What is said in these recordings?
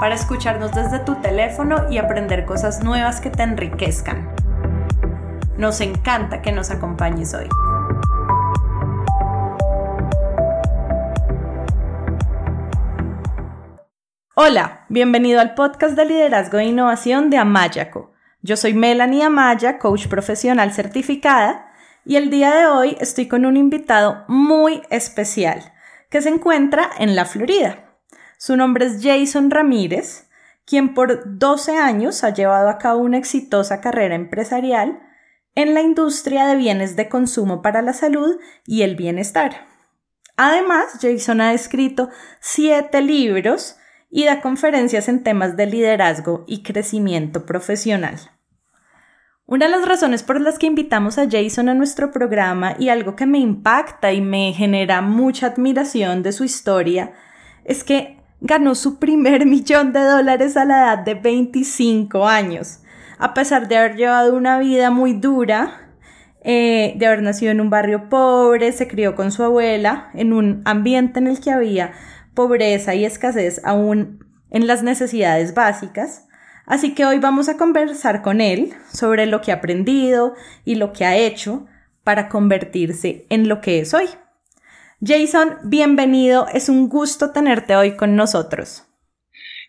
para escucharnos desde tu teléfono y aprender cosas nuevas que te enriquezcan. Nos encanta que nos acompañes hoy. Hola, bienvenido al podcast de liderazgo e innovación de Amayaco. Yo soy Melanie Amaya, coach profesional certificada, y el día de hoy estoy con un invitado muy especial que se encuentra en la Florida. Su nombre es Jason Ramírez, quien por 12 años ha llevado a cabo una exitosa carrera empresarial en la industria de bienes de consumo para la salud y el bienestar. Además, Jason ha escrito siete libros y da conferencias en temas de liderazgo y crecimiento profesional. Una de las razones por las que invitamos a Jason a nuestro programa y algo que me impacta y me genera mucha admiración de su historia es que ganó su primer millón de dólares a la edad de 25 años. A pesar de haber llevado una vida muy dura, eh, de haber nacido en un barrio pobre, se crió con su abuela en un ambiente en el que había pobreza y escasez aún en las necesidades básicas. Así que hoy vamos a conversar con él sobre lo que ha aprendido y lo que ha hecho para convertirse en lo que es hoy. Jason, bienvenido. Es un gusto tenerte hoy con nosotros.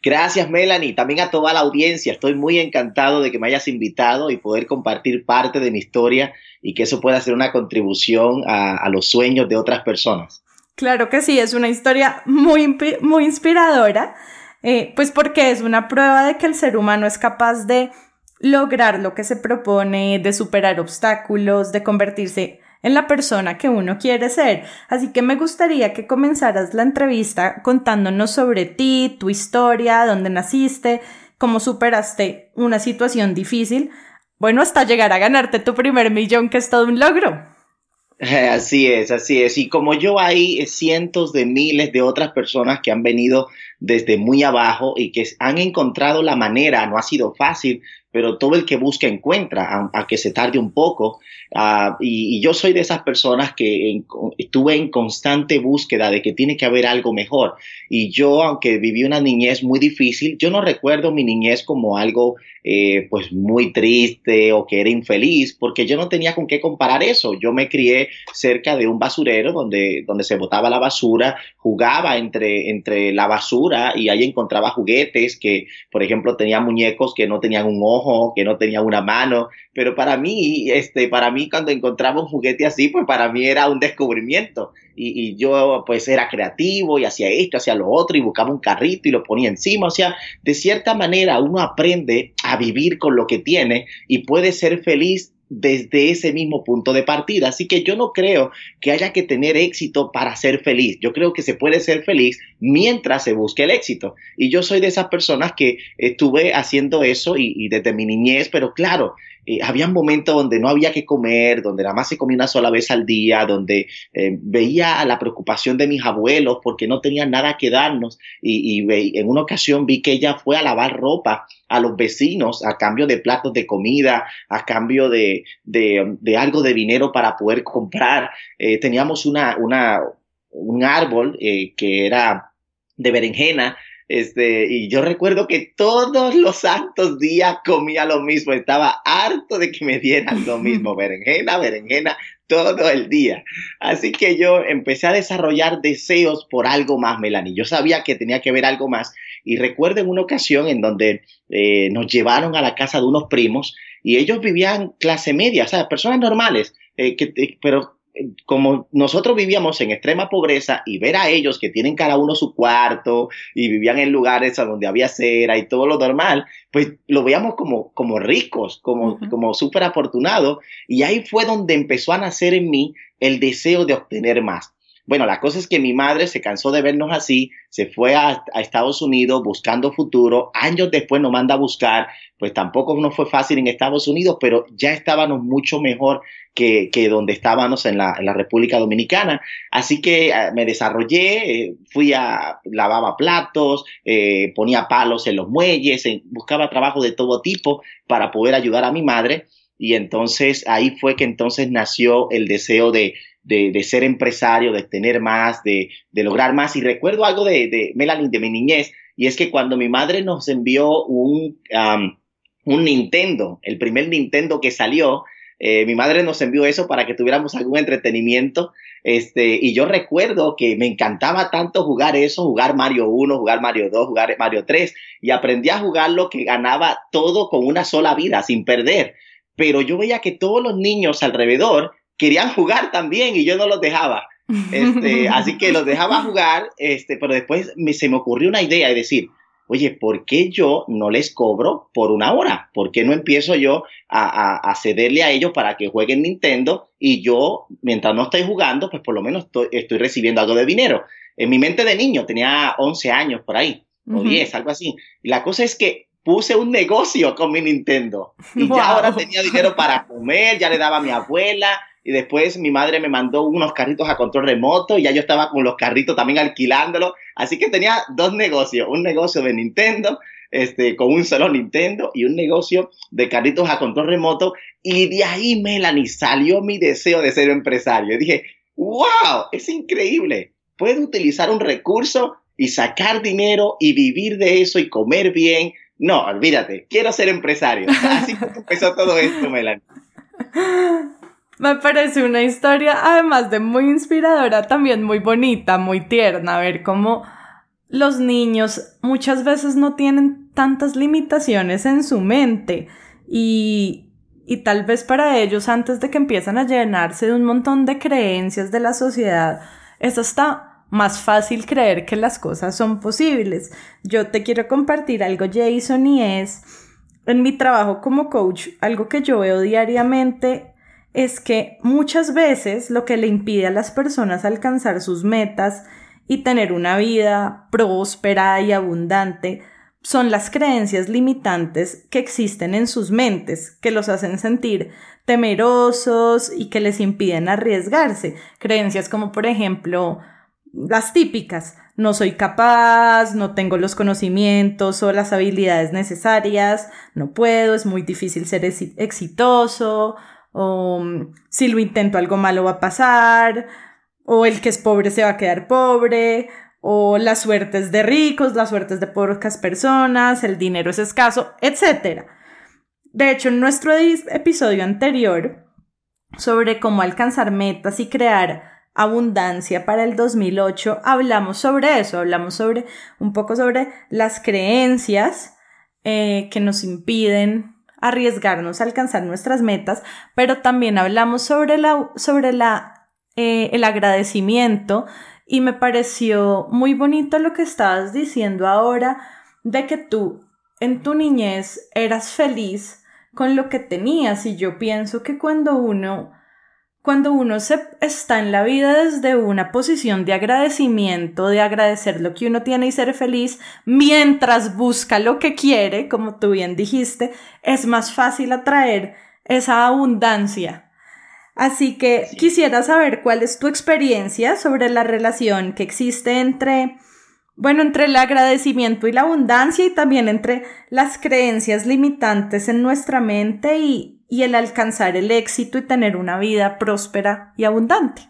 Gracias, Melanie. También a toda la audiencia. Estoy muy encantado de que me hayas invitado y poder compartir parte de mi historia y que eso pueda ser una contribución a, los sueños de otras personas. Claro que sí, es una historia muy, muy inspiradora, eh, pues porque es una prueba de que el ser humano es capaz de lograr lo que se propone, de superar obstáculos, de convertirse en la persona que uno quiere ser. Así que me gustaría que comenzaras la entrevista contándonos sobre ti, tu historia, dónde naciste, cómo superaste una situación difícil, bueno, hasta llegar a ganarte tu primer millón, que es todo un logro. Así es, así es. Y como yo hay cientos de miles de otras personas que han venido desde muy abajo y que han encontrado la manera, no ha sido fácil, pero todo el que busca encuentra, a, que se tarde un poco. Ah, y, yo soy de esas personas que estuve en constante búsqueda de que tiene que haber algo mejor. Y yo, aunque viví una niñez muy difícil, yo no recuerdo mi niñez como algo eh, pues muy triste o que era infeliz, porque yo no tenía con qué comparar eso. Yo me crié cerca de un basurero donde, donde se botaba la basura, jugaba entre, entre la basura y ahí encontraba juguetes que, por ejemplo, tenía muñecos que no tenían un que no tenían una mano, pero para mí, este, para mí cuando encontraba un juguete así, pues para mí era un descubrimiento. Y, y, yo pues era creativo y hacía esto, hacía lo otro y buscaba un carrito y lo ponía encima. O sea, de cierta manera uno aprende a vivir con lo que tiene y puede ser feliz desde ese mismo punto de partida. Así que yo no creo que haya que tener éxito para ser feliz. Yo creo que se puede ser feliz mientras se busque el éxito. Y yo soy de esas personas que estuve haciendo eso y, y desde mi niñez, pero claro, eh, había momentos donde no había que comer, donde nada más se comía una sola vez al día, donde eh, veía la preocupación de mis abuelos porque no tenían nada que darnos y, en una ocasión vi que ella fue a lavar ropa a los vecinos a cambio de platos de comida, a cambio de, algo de dinero para poder comprar. Eh, teníamos una, una, un árbol que era de berenjena este, y yo recuerdo que todos los santos días comía lo mismo. Estaba harto de que me dieran lo mismo. Berenjena, berenjena, todo el día. Así que yo empecé a desarrollar deseos por algo más, Melanie. Yo sabía que tenía que ver algo más. Y recuerdo en una ocasión en donde eh, nos llevaron a la casa de unos primos y ellos vivían clase media, o sea, personas normales, eh, que, pero como nosotros vivíamos en extrema pobreza y ver a ellos que tienen cada uno su cuarto y vivían en lugares donde había cera y todo lo normal, pues lo veíamos como, como ricos, como, como súper afortunados. Y ahí fue donde empezó a nacer en mí el deseo de obtener más. Bueno, la cosa es que mi madre se cansó de vernos así, se fue a, Estados Unidos buscando futuro, años después nos manda a buscar, pues tampoco no fue fácil en Estados Unidos, pero ya estábamos mucho mejor que, donde estábamos en la, República Dominicana. Así que eh, me desarrollé, eh, fui a lavaba platos, eh, ponía palos en los muelles, buscaba trabajo de todo tipo para poder ayudar a mi madre. Y entonces ahí fue que entonces nació el deseo de, de, ser empresario, de tener más, de, lograr más. Y recuerdo algo de, de, Melanie, de mi niñez, y es que cuando mi madre nos envió un, un Nintendo, el primer Nintendo que salió, eh, mi madre nos envió eso para que tuviéramos algún entretenimiento. Este, y yo recuerdo que me encantaba tanto jugar eso, jugar Mario 1, jugar Mario 2, jugar Mario 3, y aprendí a jugar lo que ganaba todo con una sola vida, sin perder. Pero yo veía que todos los niños alrededor querían jugar también y yo no los dejaba. Este, así que los dejaba jugar, este, pero después me, se me ocurrió una idea de decir, oye, ¿por qué yo no les cobro por una hora? ¿Por qué no empiezo yo a, cederle a ellos para que jueguen Nintendo y yo, mientras no estoy jugando, pues por lo menos estoy, recibiendo algo de dinero? En mi mente de niño, tenía 11 años por ahí, o 10, algo así. la cosa es que puse un negocio con mi Nintendo y ya ahora tenía dinero para comer, ya le daba a mi abuela, y después mi madre me mandó unos carritos a control remoto y ya yo estaba con los carritos también alquilándolos. Así que tenía dos negocios, un negocio de Nintendo, este, con un solo Nintendo y un negocio de carritos a control remoto. Y de ahí, Melanie, salió mi deseo de ser empresario. Y dije, wow, es increíble. Puedo utilizar un recurso y sacar dinero y vivir de eso y comer bien. No, olvídate, quiero ser empresario. Así empezó todo esto, Melanie. Me parece una historia, además de muy inspiradora, también muy bonita, muy tierna, ver cómo los niños muchas veces no tienen tantas limitaciones en su mente y, y tal vez para ellos antes de que empiezan a llenarse de un montón de creencias de la sociedad, es hasta más fácil creer que las cosas son posibles. Yo te quiero compartir algo, Jason, y es en mi trabajo como coach, algo que yo veo diariamente es que muchas veces lo que le impide a las personas alcanzar sus metas y tener una vida próspera y abundante son las creencias limitantes que existen en sus mentes, que los hacen sentir temerosos y que les impiden arriesgarse. Creencias como, por ejemplo, las típicas, no soy capaz, no tengo los conocimientos o las habilidades necesarias, no puedo, es muy difícil ser exitoso, o mm, si lo intento algo malo va a pasar, o el que es pobre se va a quedar pobre, o las suertes de ricos, las suertes de pocas personas, el dinero es escaso, etc. De hecho, en nuestro episodio anterior sobre cómo alcanzar metas y crear abundancia para el 2008, hablamos sobre eso, hablamos sobre un poco sobre las creencias eh, que nos impiden arriesgarnos a alcanzar nuestras metas, pero también hablamos sobre, la, sobre la, eh, el agradecimiento. Y me pareció muy bonito lo que estabas diciendo ahora de que tú en tu niñez eras feliz con lo que tenías. Y yo pienso que cuando uno cuando uno se está en la vida desde una posición de agradecimiento, de agradecer lo que uno tiene y ser feliz, mientras busca lo que quiere, como tú bien dijiste, es más fácil atraer esa abundancia. Así que quisiera saber cuál es tu experiencia sobre la relación que existe entre, bueno, entre el agradecimiento y la abundancia y también entre las creencias limitantes en nuestra mente y, y el alcanzar el éxito y tener una vida próspera y abundante.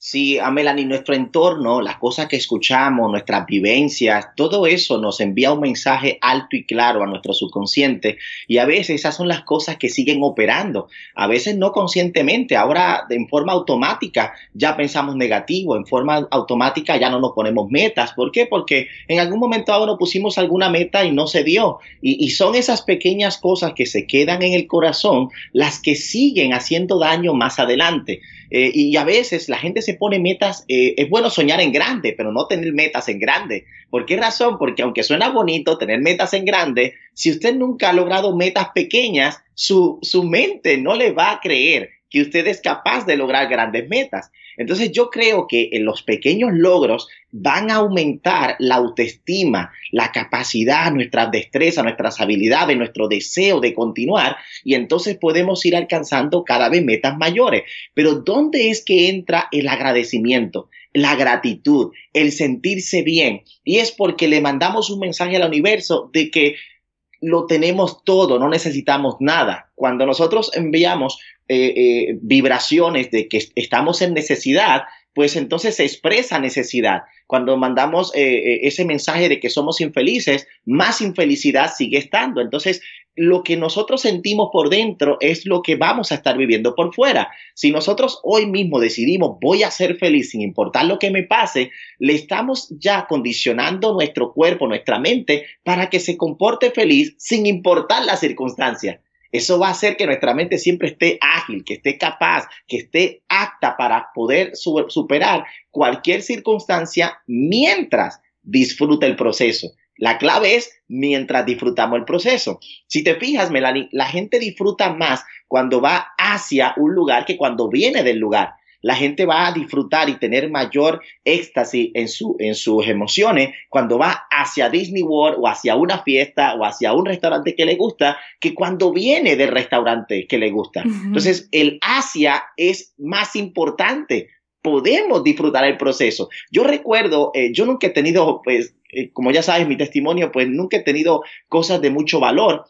Sí, a Melanie, nuestro entorno, las cosas que escuchamos, nuestras vivencias, todo eso nos envía un mensaje alto y claro a nuestro subconsciente y a veces esas son las cosas que siguen operando, a veces no conscientemente, ahora en forma automática ya pensamos negativo, en forma automática ya no nos ponemos metas. ¿Por qué? Porque en algún momento ahora pusimos alguna meta y no se dio. Y son esas pequeñas cosas que se quedan en el corazón las que siguen haciendo daño más adelante. Eh, y a veces la gente se pone metas, eh, es bueno soñar en grande, pero no tener metas en grande. ¿Por qué razón? Porque aunque suena bonito tener metas en grande, si usted nunca ha logrado metas pequeñas, su, su mente no le va a creer que usted es capaz de lograr grandes metas. Entonces yo creo que en los pequeños logros van a aumentar la autoestima, la capacidad, nuestras destrezas, nuestras habilidades, nuestro deseo de continuar y entonces podemos ir alcanzando cada vez metas mayores. Pero ¿dónde es que entra el agradecimiento? la gratitud, el sentirse bien. Y es porque le mandamos un mensaje al universo de que lo tenemos todo, no necesitamos nada. Cuando nosotros enviamos eh, eh, vibraciones de que estamos en necesidad, pues entonces se expresa necesidad. Cuando mandamos eh, ese mensaje de que somos infelices, más infelicidad sigue estando. Entonces, lo que nosotros sentimos por dentro es lo que vamos a estar viviendo por fuera. Si nosotros hoy mismo decidimos voy a ser feliz sin importar lo que me pase, le estamos ya condicionando nuestro cuerpo, nuestra mente, para que se comporte feliz sin importar la circunstancia. Eso va a hacer que nuestra mente siempre esté ágil, que esté capaz, que esté apta para poder superar cualquier circunstancia mientras disfruta el proceso. La clave es mientras disfrutamos el proceso. Si te fijas, Melanie, la gente disfruta más cuando va hacia un lugar que cuando viene del lugar. La gente va a disfrutar y tener mayor éxtasis en, su, en sus emociones cuando va hacia Disney World o hacia una fiesta o hacia un restaurante que le gusta que cuando viene del restaurante que le gusta. Entonces, el hacia es más importante podemos disfrutar el proceso. Yo recuerdo, eh, yo nunca he tenido, pues, eh, como ya sabes, mi testimonio, pues nunca he tenido cosas de mucho valor,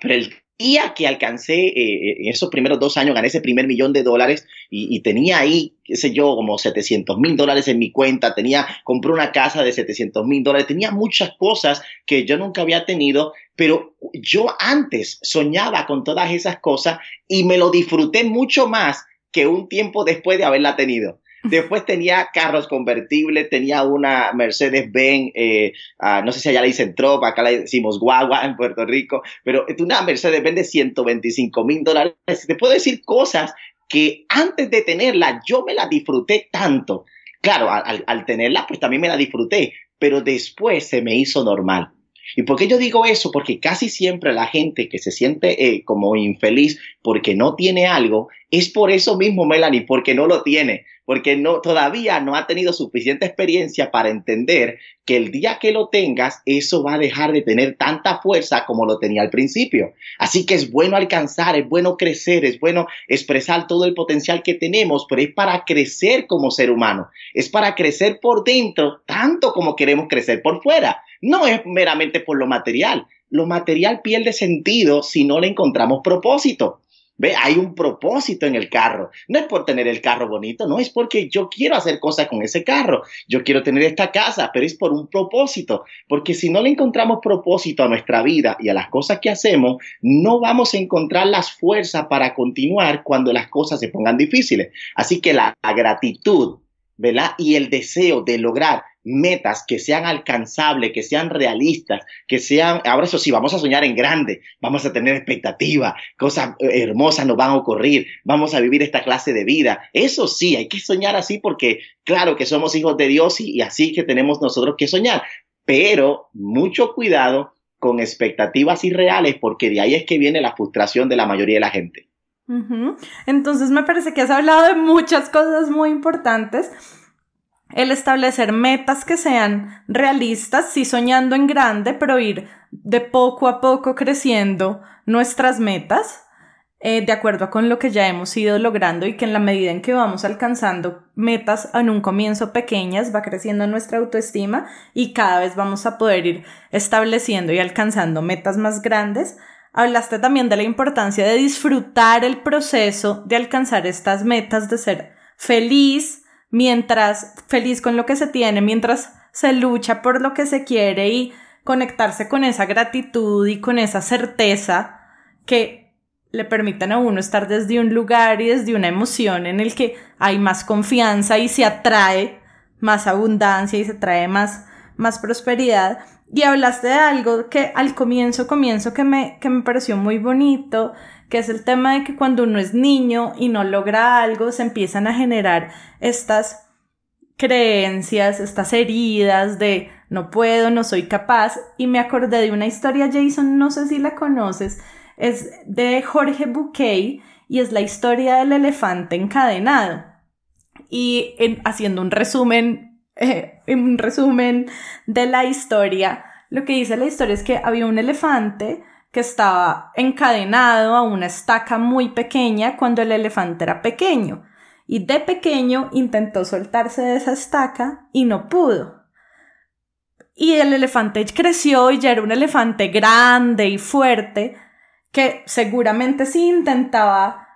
pero el día que alcancé, eh, en esos primeros dos años, gané ese primer millón de dólares y, tenía ahí, qué sé yo, como 700 mil dólares en mi cuenta, tenía, compré una casa de 700 mil dólares, tenía muchas cosas que yo nunca había tenido, pero yo antes soñaba con todas esas cosas y me lo disfruté mucho más que un tiempo después de haberla tenido. Después tenía carros convertibles, tenía una Mercedes-Benz, eh, ah, no sé si allá le dicen tropa, acá le decimos guagua en Puerto Rico, pero una Mercedes-Benz de 125 mil dólares. Te puedo decir cosas que antes de tenerla yo me la disfruté tanto. Claro, al, tenerla pues también me la disfruté, pero después se me hizo normal. ¿Y por qué yo digo eso? Porque casi siempre la gente que se siente eh, como infeliz porque no tiene algo, es por eso mismo, Melanie, porque no lo tiene, porque no, todavía no ha tenido suficiente experiencia para entender que el día que lo tengas, eso va a dejar de tener tanta fuerza como lo tenía al principio. Así que es bueno alcanzar, es bueno crecer, es bueno expresar todo el potencial que tenemos, pero es para crecer como ser humano, es para crecer por dentro tanto como queremos crecer por fuera. No es meramente por lo material. Lo material pierde sentido si no le encontramos propósito. Ve, hay un propósito en el carro. No es por tener el carro bonito, no es porque yo quiero hacer cosas con ese carro. Yo quiero tener esta casa, pero es por un propósito. Porque si no le encontramos propósito a nuestra vida y a las cosas que hacemos, no vamos a encontrar las fuerzas para continuar cuando las cosas se pongan difíciles. Así que la, gratitud, ¿verdad? Y el deseo de lograr metas que sean alcanzables, que sean realistas, que sean, ahora eso sí, vamos a soñar en grande, vamos a tener expectativas, cosas eh, hermosas nos van a ocurrir, vamos a vivir esta clase de vida. Eso sí, hay que soñar así porque claro que somos hijos de Dios y, así que tenemos nosotros que soñar, pero mucho cuidado con expectativas irreales porque de ahí es que viene la frustración de la mayoría de la gente. Entonces me parece que has hablado de muchas cosas muy importantes el establecer metas que sean realistas, sí soñando en grande, pero ir de poco a poco creciendo nuestras metas, eh, de acuerdo con lo que ya hemos ido logrando y que en la medida en que vamos alcanzando metas en un comienzo pequeñas, va creciendo nuestra autoestima y cada vez vamos a poder ir estableciendo y alcanzando metas más grandes. Hablaste también de la importancia de disfrutar el proceso de alcanzar estas metas, de ser feliz, mientras feliz con lo que se tiene, mientras se lucha por lo que se quiere y conectarse con esa gratitud y con esa certeza que le permitan a uno estar desde un lugar y desde una emoción en el que hay más confianza y se atrae más abundancia y se trae más, más prosperidad. Y hablaste de algo que al comienzo, comienzo que me, que me pareció muy bonito que es el tema de que cuando uno es niño y no logra algo, se empiezan a generar estas creencias, estas heridas de no puedo, no soy capaz. Y me acordé de una historia, Jason, no sé si la conoces, es de Jorge Bouquet y es la historia del elefante encadenado. Y haciendo un resumen, eh, un resumen de la historia, lo que dice la historia es que había un elefante que estaba encadenado a una estaca muy pequeña cuando el elefante era pequeño. Y de pequeño intentó soltarse de esa estaca y no pudo. Y el elefante creció y ya era un elefante grande y fuerte que seguramente si intentaba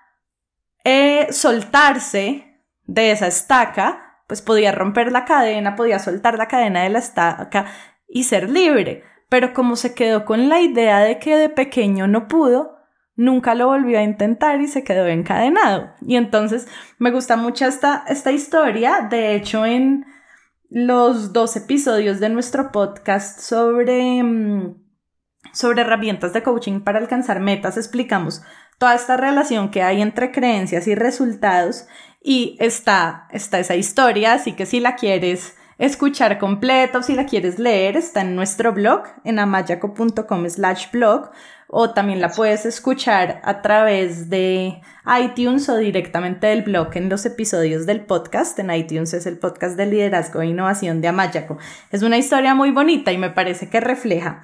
eh, soltarse de esa estaca, pues podía romper la cadena, podía soltar la cadena de la estaca y ser libre. Pero como se quedó con la idea de que de pequeño no pudo, nunca lo volvió a intentar y se quedó encadenado. Y entonces me gusta mucho esta, esta historia. De hecho, en los dos episodios de nuestro podcast sobre, mm, sobre herramientas de coaching para alcanzar metas, explicamos toda esta relación que hay entre creencias y resultados y está, está esa historia, así que si la quieres escuchar completo, si la quieres leer, está en nuestro blog, en amayaco.com slash blog, o también la puedes escuchar a través de iTunes o directamente del blog en los episodios del podcast. En iTunes es el podcast de liderazgo e innovación de Amayaco. Es una historia muy bonita y me parece que refleja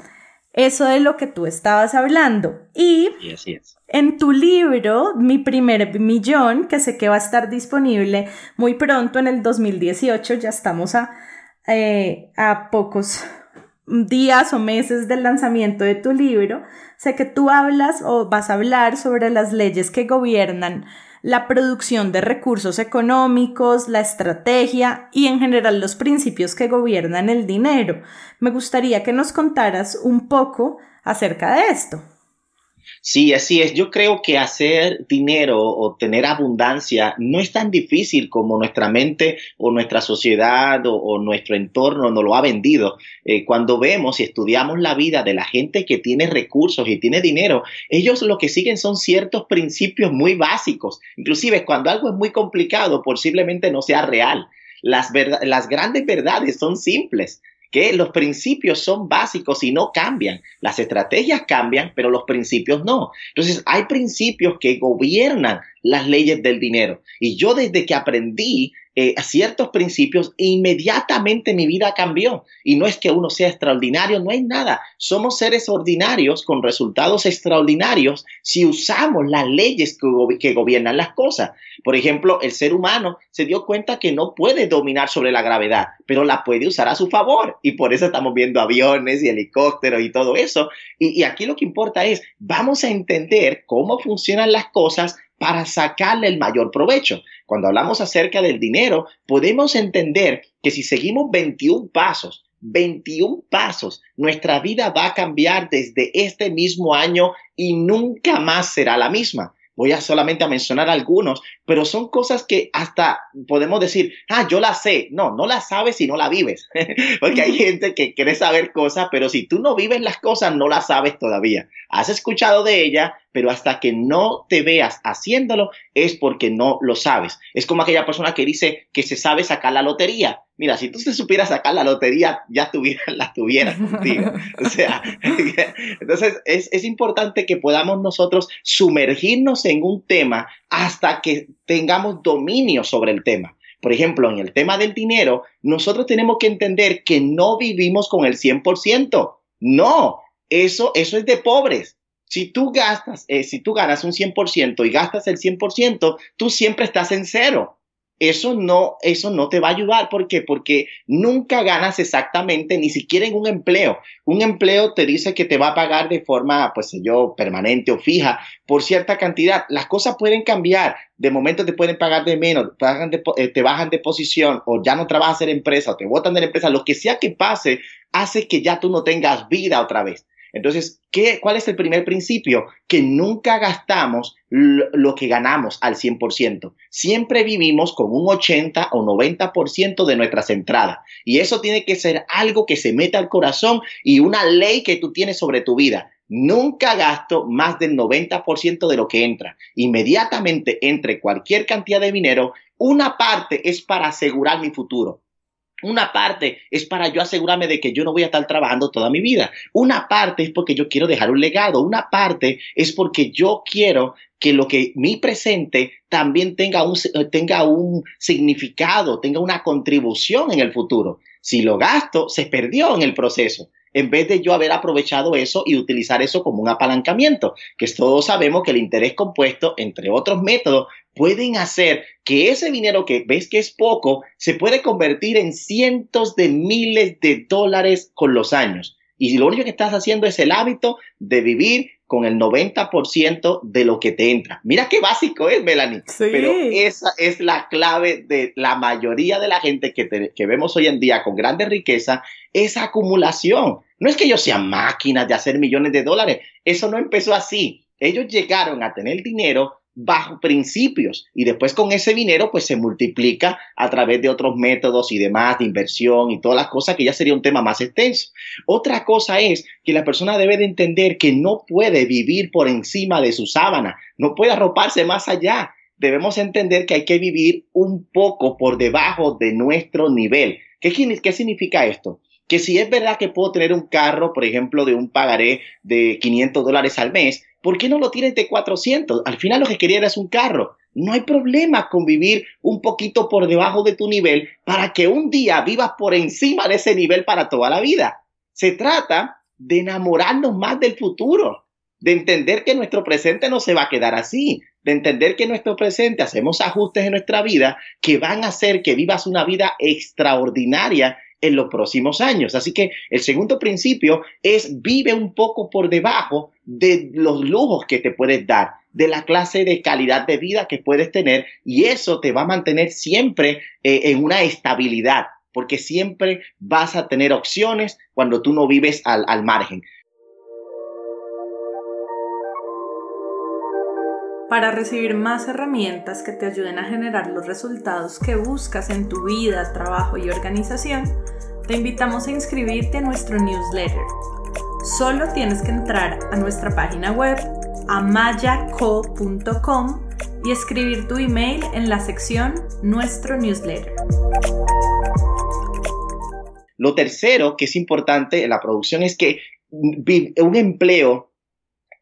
eso de lo que tú estabas hablando. Y en tu libro, Mi primer millón, que sé que va a estar disponible muy pronto en el 2018, ya estamos a, eh, a pocos días o meses del lanzamiento de tu libro, sé que tú hablas o vas a hablar sobre las leyes que gobiernan la producción de recursos económicos, la estrategia y en general los principios que gobiernan el dinero. Me gustaría que nos contaras un poco acerca de esto. Sí, así es. Yo creo que hacer dinero o tener abundancia no es tan difícil como nuestra mente o nuestra sociedad o, nuestro entorno nos lo ha vendido. Eh, cuando vemos y estudiamos la vida de la gente que tiene recursos y tiene dinero, ellos lo que siguen son ciertos principios muy básicos. Inclusive cuando algo es muy complicado, posiblemente no sea real. Las, las grandes verdades son simples que los principios son básicos y no cambian. Las estrategias cambian, pero los principios no. Entonces, hay principios que gobiernan las leyes del dinero. Y yo desde que aprendí eh, ciertos principios, inmediatamente mi vida cambió. Y no es que uno sea extraordinario, no hay nada. Somos seres ordinarios con resultados extraordinarios si usamos las leyes que, que gobiernan las cosas. Por ejemplo, el ser humano se dio cuenta que no puede dominar sobre la gravedad, pero la puede usar a su favor. Y por eso estamos viendo aviones y helicópteros y todo eso. y aquí lo que importa es, vamos a entender cómo funcionan las cosas para sacarle el mayor provecho. Cuando hablamos acerca del dinero, podemos entender que si seguimos 21 pasos, 21 pasos, nuestra vida va a cambiar desde este mismo año y nunca más será la misma. Voy a solamente a mencionar algunos, pero son cosas que hasta podemos decir, ah, yo la sé. No, no la sabes si no la vives. Porque hay gente que quiere saber cosas, pero si tú no vives las cosas, no las sabes todavía. Has escuchado de ella, pero hasta que no te veas haciéndolo es porque no lo sabes. Es como aquella persona que dice que se sabe sacar la lotería. Mira, si tú te supieras sacar la lotería, ya tuviera, la tuvieras contigo. O sea, entonces es, es importante que podamos nosotros sumergirnos en un tema hasta que tengamos dominio sobre el tema. Por ejemplo, en el tema del dinero, nosotros tenemos que entender que no vivimos con el 100%. No, eso, eso es de pobres. Si tú gastas, eh, si tú ganas un 100% y gastas el 100%, tú siempre estás en cero. Eso no, eso no te va a ayudar. ¿Por qué? Porque nunca ganas exactamente, ni siquiera en un empleo. Un empleo te dice que te va a pagar de forma, pues yo, permanente o fija por cierta cantidad. Las cosas pueden cambiar. De momento te pueden pagar de menos, te bajan de, eh, te bajan de posición o ya no trabajas en empresa o te botan de la empresa. Lo que sea que pase hace que ya tú no tengas vida otra vez. Entonces, ¿qué, ¿cuál es el primer principio? Que nunca gastamos lo, que ganamos al 100%. Siempre vivimos con un 80 o 90% de nuestras entradas. Y eso tiene que ser algo que se meta al corazón y una ley que tú tienes sobre tu vida. Nunca gasto más del 90% de lo que entra. Inmediatamente entre cualquier cantidad de dinero, una parte es para asegurar mi futuro. Una parte es para yo asegurarme de que yo no voy a estar trabajando toda mi vida. Una parte es porque yo quiero dejar un legado. Una parte es porque yo quiero que lo que mi presente también tenga un, tenga un significado, tenga una contribución en el futuro. Si lo gasto, se perdió en el proceso en vez de yo haber aprovechado eso y utilizar eso como un apalancamiento, que todos sabemos que el interés compuesto, entre otros métodos, pueden hacer que ese dinero que ves que es poco se puede convertir en cientos de miles de dólares con los años. Y lo único que estás haciendo es el hábito de vivir con el 90% de lo que te entra. Mira qué básico es, Melanie. Pero esa es la clave de la mayoría de la gente que, que vemos hoy en día con grande riqueza, esa acumulación. No es que ellos sean máquinas de hacer millones de dólares. Eso no empezó así. Ellos llegaron a tener dinero bajo principios y después con ese dinero pues se multiplica a través de otros métodos y demás de inversión y todas las cosas que ya sería un tema más extenso. Otra cosa es que la persona debe de entender que no puede vivir por encima de su sábana, no puede arroparse más allá. Debemos entender que hay que vivir un poco por debajo de nuestro nivel. ¿Qué, qué significa esto? Que si es verdad que puedo tener un carro, por ejemplo, de un pagaré de 500 dólares al mes, ¿por qué no lo tienes de 400? Al final lo que quería era un carro. No hay problema con vivir un poquito por debajo de tu nivel para que un día vivas por encima de ese nivel para toda la vida. Se trata de enamorarnos más del futuro, de entender que nuestro presente no se va a quedar así, de entender que nuestro presente hacemos ajustes en nuestra vida que van a hacer que vivas una vida extraordinaria en los próximos años. Así que el segundo principio es vive un poco por debajo de los lujos que te puedes dar, de la clase de calidad de vida que puedes tener y eso te va a mantener siempre eh, en una estabilidad, porque siempre vas a tener opciones cuando tú no vives al, al margen. Para recibir más herramientas que te ayuden a generar los resultados que buscas en tu vida, trabajo y organización, te invitamos a inscribirte a nuestro newsletter. Solo tienes que entrar a nuestra página web amayaco.com y escribir tu email en la sección Nuestro newsletter. Lo tercero que es importante en la producción es que un empleo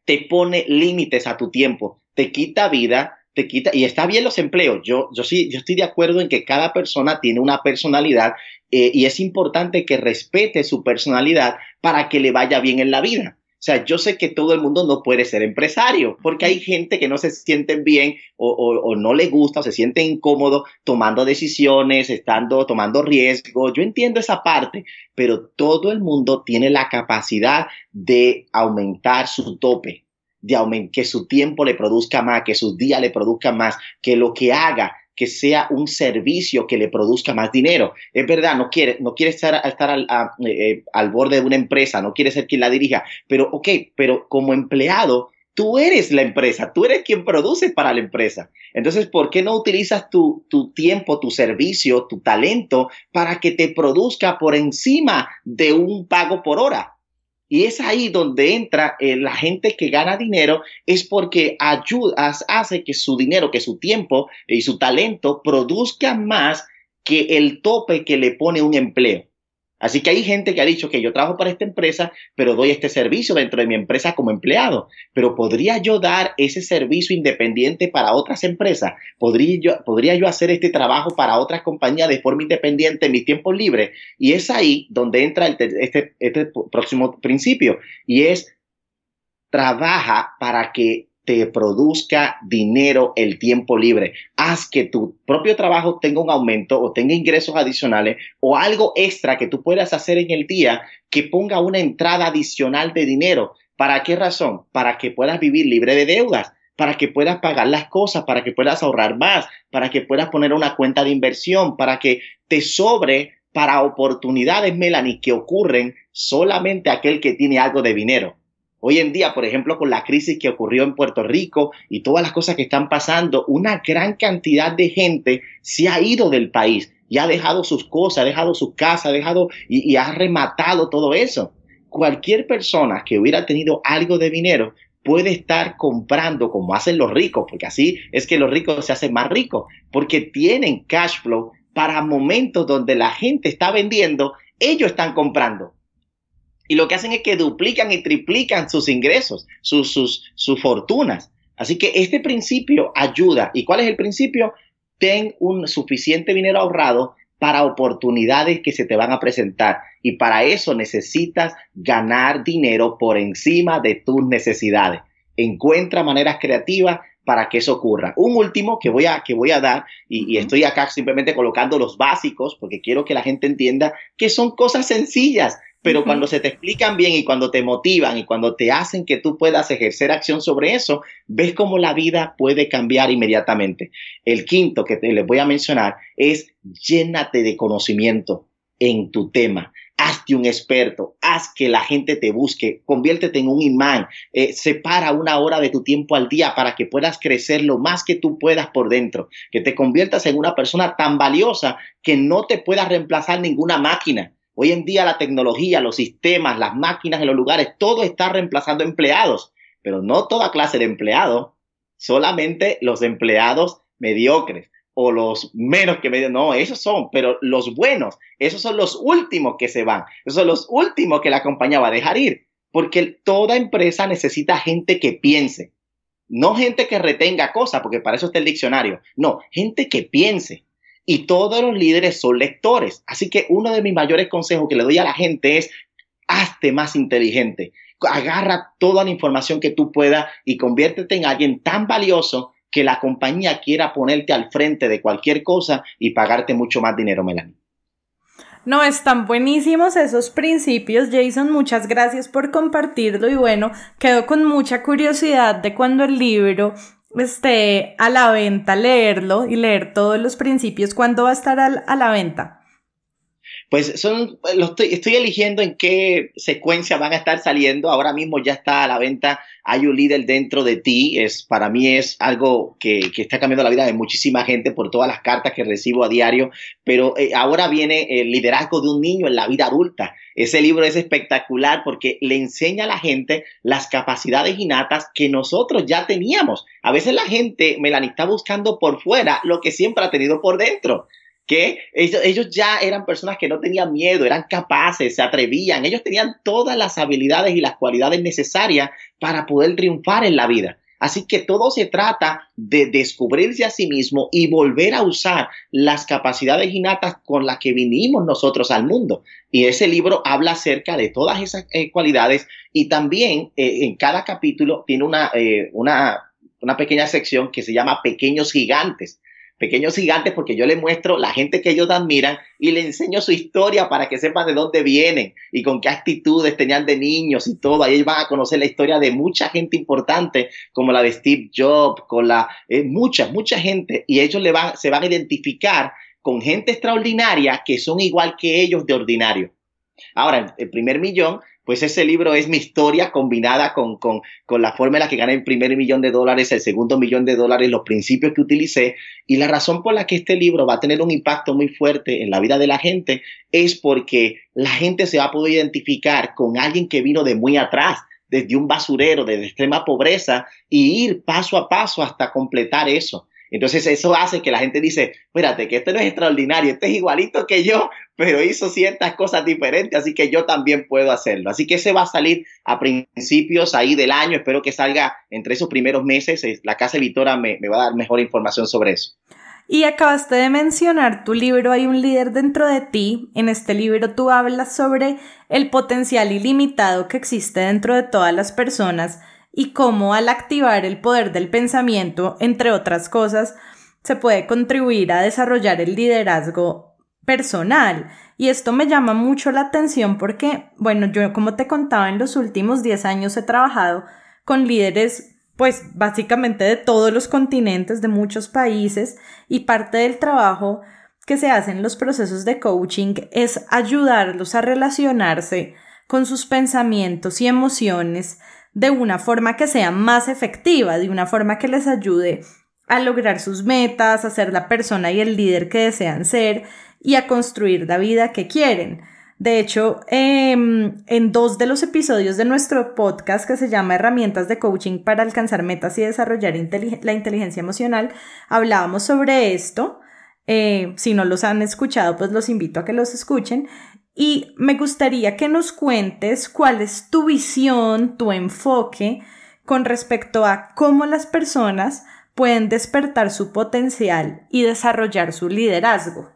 te pone límites a tu tiempo te quita vida, te quita, y está bien los empleos. Yo, yo sí, yo estoy de acuerdo en que cada persona tiene una personalidad eh, y es importante que respete su personalidad para que le vaya bien en la vida. O sea, yo sé que todo el mundo no puede ser empresario, porque hay gente que no se siente bien o, o, no le gusta o se siente incómodo tomando decisiones, estando, tomando riesgo. Yo entiendo esa parte, pero todo el mundo tiene la capacidad de aumentar su tope de que su tiempo le produzca más, que sus días le produzcan más, que lo que haga que sea un servicio que le produzca más dinero. Es verdad, no quiere, no quiere estar, estar al, eh, al borde de una empresa, no quiere ser quien la dirija, pero ok, pero como empleado, tú eres la empresa, tú eres quien produce para la empresa. Entonces, ¿por qué no utilizas tu, tu, tiempo, tu servicio, tu talento para que te produzca por encima de un pago por hora? Y es ahí donde entra eh, la gente que gana dinero, es porque ayuda, hace que su dinero, que su tiempo y su talento produzca más que el tope que le pone un empleo. Así que hay gente que ha dicho que yo trabajo para esta empresa, pero doy este servicio dentro de mi empresa como empleado. Pero ¿podría yo dar ese servicio independiente para otras empresas? ¿Podría yo, ¿podría yo hacer este trabajo para otras compañías de forma independiente en mi tiempo libre? Y es ahí donde entra este, este próximo principio y es trabaja para que te produzca dinero el tiempo libre. Haz que tu propio trabajo tenga un aumento o tenga ingresos adicionales o algo extra que tú puedas hacer en el día que ponga una entrada adicional de dinero. ¿Para qué razón? Para que puedas vivir libre de deudas, para que puedas pagar las cosas, para que puedas ahorrar más, para que puedas poner una cuenta de inversión, para que te sobre para oportunidades, Melanie, que ocurren solamente aquel que tiene algo de dinero. Hoy en día, por ejemplo, con la crisis que ocurrió en Puerto Rico y todas las cosas que están pasando, una gran cantidad de gente se ha ido del país y ha dejado sus cosas, ha dejado su casa, ha dejado y, ha rematado todo eso. Cualquier persona que hubiera tenido algo de dinero puede estar comprando como hacen los ricos, porque así es que los ricos se hacen más ricos, porque tienen cash flow para momentos donde la gente está vendiendo, ellos están comprando. Y lo que hacen es que duplican y triplican sus ingresos, sus, sus, sus fortunas. Así que este principio ayuda. ¿Y cuál es el principio? Ten un suficiente dinero ahorrado para oportunidades que se te van a presentar. Y para eso necesitas ganar dinero por encima de tus necesidades. Encuentra maneras creativas para que eso ocurra. Un último que voy a, que voy a dar, y, estoy acá simplemente colocando los básicos, porque quiero que la gente entienda que son cosas sencillas, pero cuando se te explican bien y cuando te motivan y cuando te hacen que tú puedas ejercer acción sobre eso, ves cómo la vida puede cambiar inmediatamente. El quinto que te les voy a mencionar es llénate de conocimiento en tu tema. Hazte un experto, haz que la gente te busque, conviértete en un imán, eh, separa una hora de tu tiempo al día para que puedas crecer lo más que tú puedas por dentro, que te conviertas en una persona tan valiosa que no te pueda reemplazar ninguna máquina Hoy en día la tecnología, los sistemas, las máquinas en los lugares, todo está reemplazando empleados, pero no toda clase de empleados, solamente los empleados mediocres o los menos que mediocres, no, esos son, pero los buenos, esos son los últimos que se van, esos son los últimos que la compañía va a dejar ir, porque toda empresa necesita gente que piense, no gente que retenga cosas, porque para eso está el diccionario, no, gente que piense, y todos los líderes son lectores. Así que uno de mis mayores consejos que le doy a la gente es, hazte más inteligente. Agarra toda la información que tú puedas y conviértete en alguien tan valioso que la compañía quiera ponerte al frente de cualquier cosa y pagarte mucho más dinero, Melanie. No, están buenísimos esos principios, Jason. Muchas gracias por compartirlo y bueno, quedo con mucha curiosidad de cuando el libro esté a la venta, leerlo y leer todos los principios, ¿cuándo va a estar a la venta? Pues son, estoy, estoy, eligiendo en qué secuencia van a estar saliendo. Ahora mismo ya está a la venta. Hay un líder dentro de ti. Es, para mí es algo que, que está cambiando la vida de muchísima gente por todas las cartas que recibo a diario. Pero eh, ahora viene el liderazgo de un niño en la vida adulta. Ese libro es espectacular porque le enseña a la gente las capacidades innatas que nosotros ya teníamos. A veces la gente, Melanie, está buscando por fuera lo que siempre ha tenido por dentro que ellos, ya eran personas que no tenían miedo, eran capaces, se atrevían, ellos tenían todas las habilidades y las cualidades necesarias para poder triunfar en la vida. Así que todo se trata de descubrirse a sí mismo y volver a usar las capacidades innatas con las que vinimos nosotros al mundo. Y ese libro habla acerca de todas esas eh, cualidades y también eh, en cada capítulo tiene eh, una, una pequeña sección que se llama Pequeños Gigantes pequeños gigantes porque yo les muestro la gente que ellos admiran y le enseño su historia para que sepan de dónde vienen y con qué actitudes tenían de niños y todo. Ahí van a conocer la historia de mucha gente importante como la de Steve Jobs, con la eh, mucha, mucha gente y ellos le van, se van a identificar con gente extraordinaria que son igual que ellos de ordinario. Ahora, el primer millón pues ese libro es mi historia combinada con, con, con, la forma en la que gané el primer millón de dólares, el segundo millón de dólares, los principios que utilicé. Y la razón por la que este libro va a tener un impacto muy fuerte en la vida de la gente es porque la gente se va a poder identificar con alguien que vino de muy atrás, desde un basurero, desde extrema pobreza, y ir paso a paso hasta completar eso. Entonces eso hace que la gente dice, espérate, que este no es extraordinario, este es igualito que yo, pero hizo ciertas cosas diferentes, así que yo también puedo hacerlo. Así que ese va a salir a principios ahí del año, espero que salga entre esos primeros meses. La Casa Editora me, me va a dar mejor información sobre eso. Y acabaste de mencionar tu libro, hay un líder dentro de ti. En este libro tú hablas sobre el potencial ilimitado que existe dentro de todas las personas y cómo al activar el poder del pensamiento, entre otras cosas, se puede contribuir a desarrollar el liderazgo personal. Y esto me llama mucho la atención porque, bueno, yo como te contaba, en los últimos 10 años he trabajado con líderes pues básicamente de todos los continentes, de muchos países, y parte del trabajo que se hace en los procesos de coaching es ayudarlos a relacionarse con sus pensamientos y emociones de una forma que sea más efectiva, de una forma que les ayude a lograr sus metas, a ser la persona y el líder que desean ser y a construir la vida que quieren. De hecho, em, en dos de los episodios de nuestro podcast que se llama Herramientas de Coaching para alcanzar metas y desarrollar la inteligencia emocional, hablábamos sobre esto Eh, si no los han escuchado, pues los invito a que los escuchen. Y me gustaría que nos cuentes cuál es tu visión, tu enfoque con respecto a cómo las personas pueden despertar su potencial y desarrollar su liderazgo.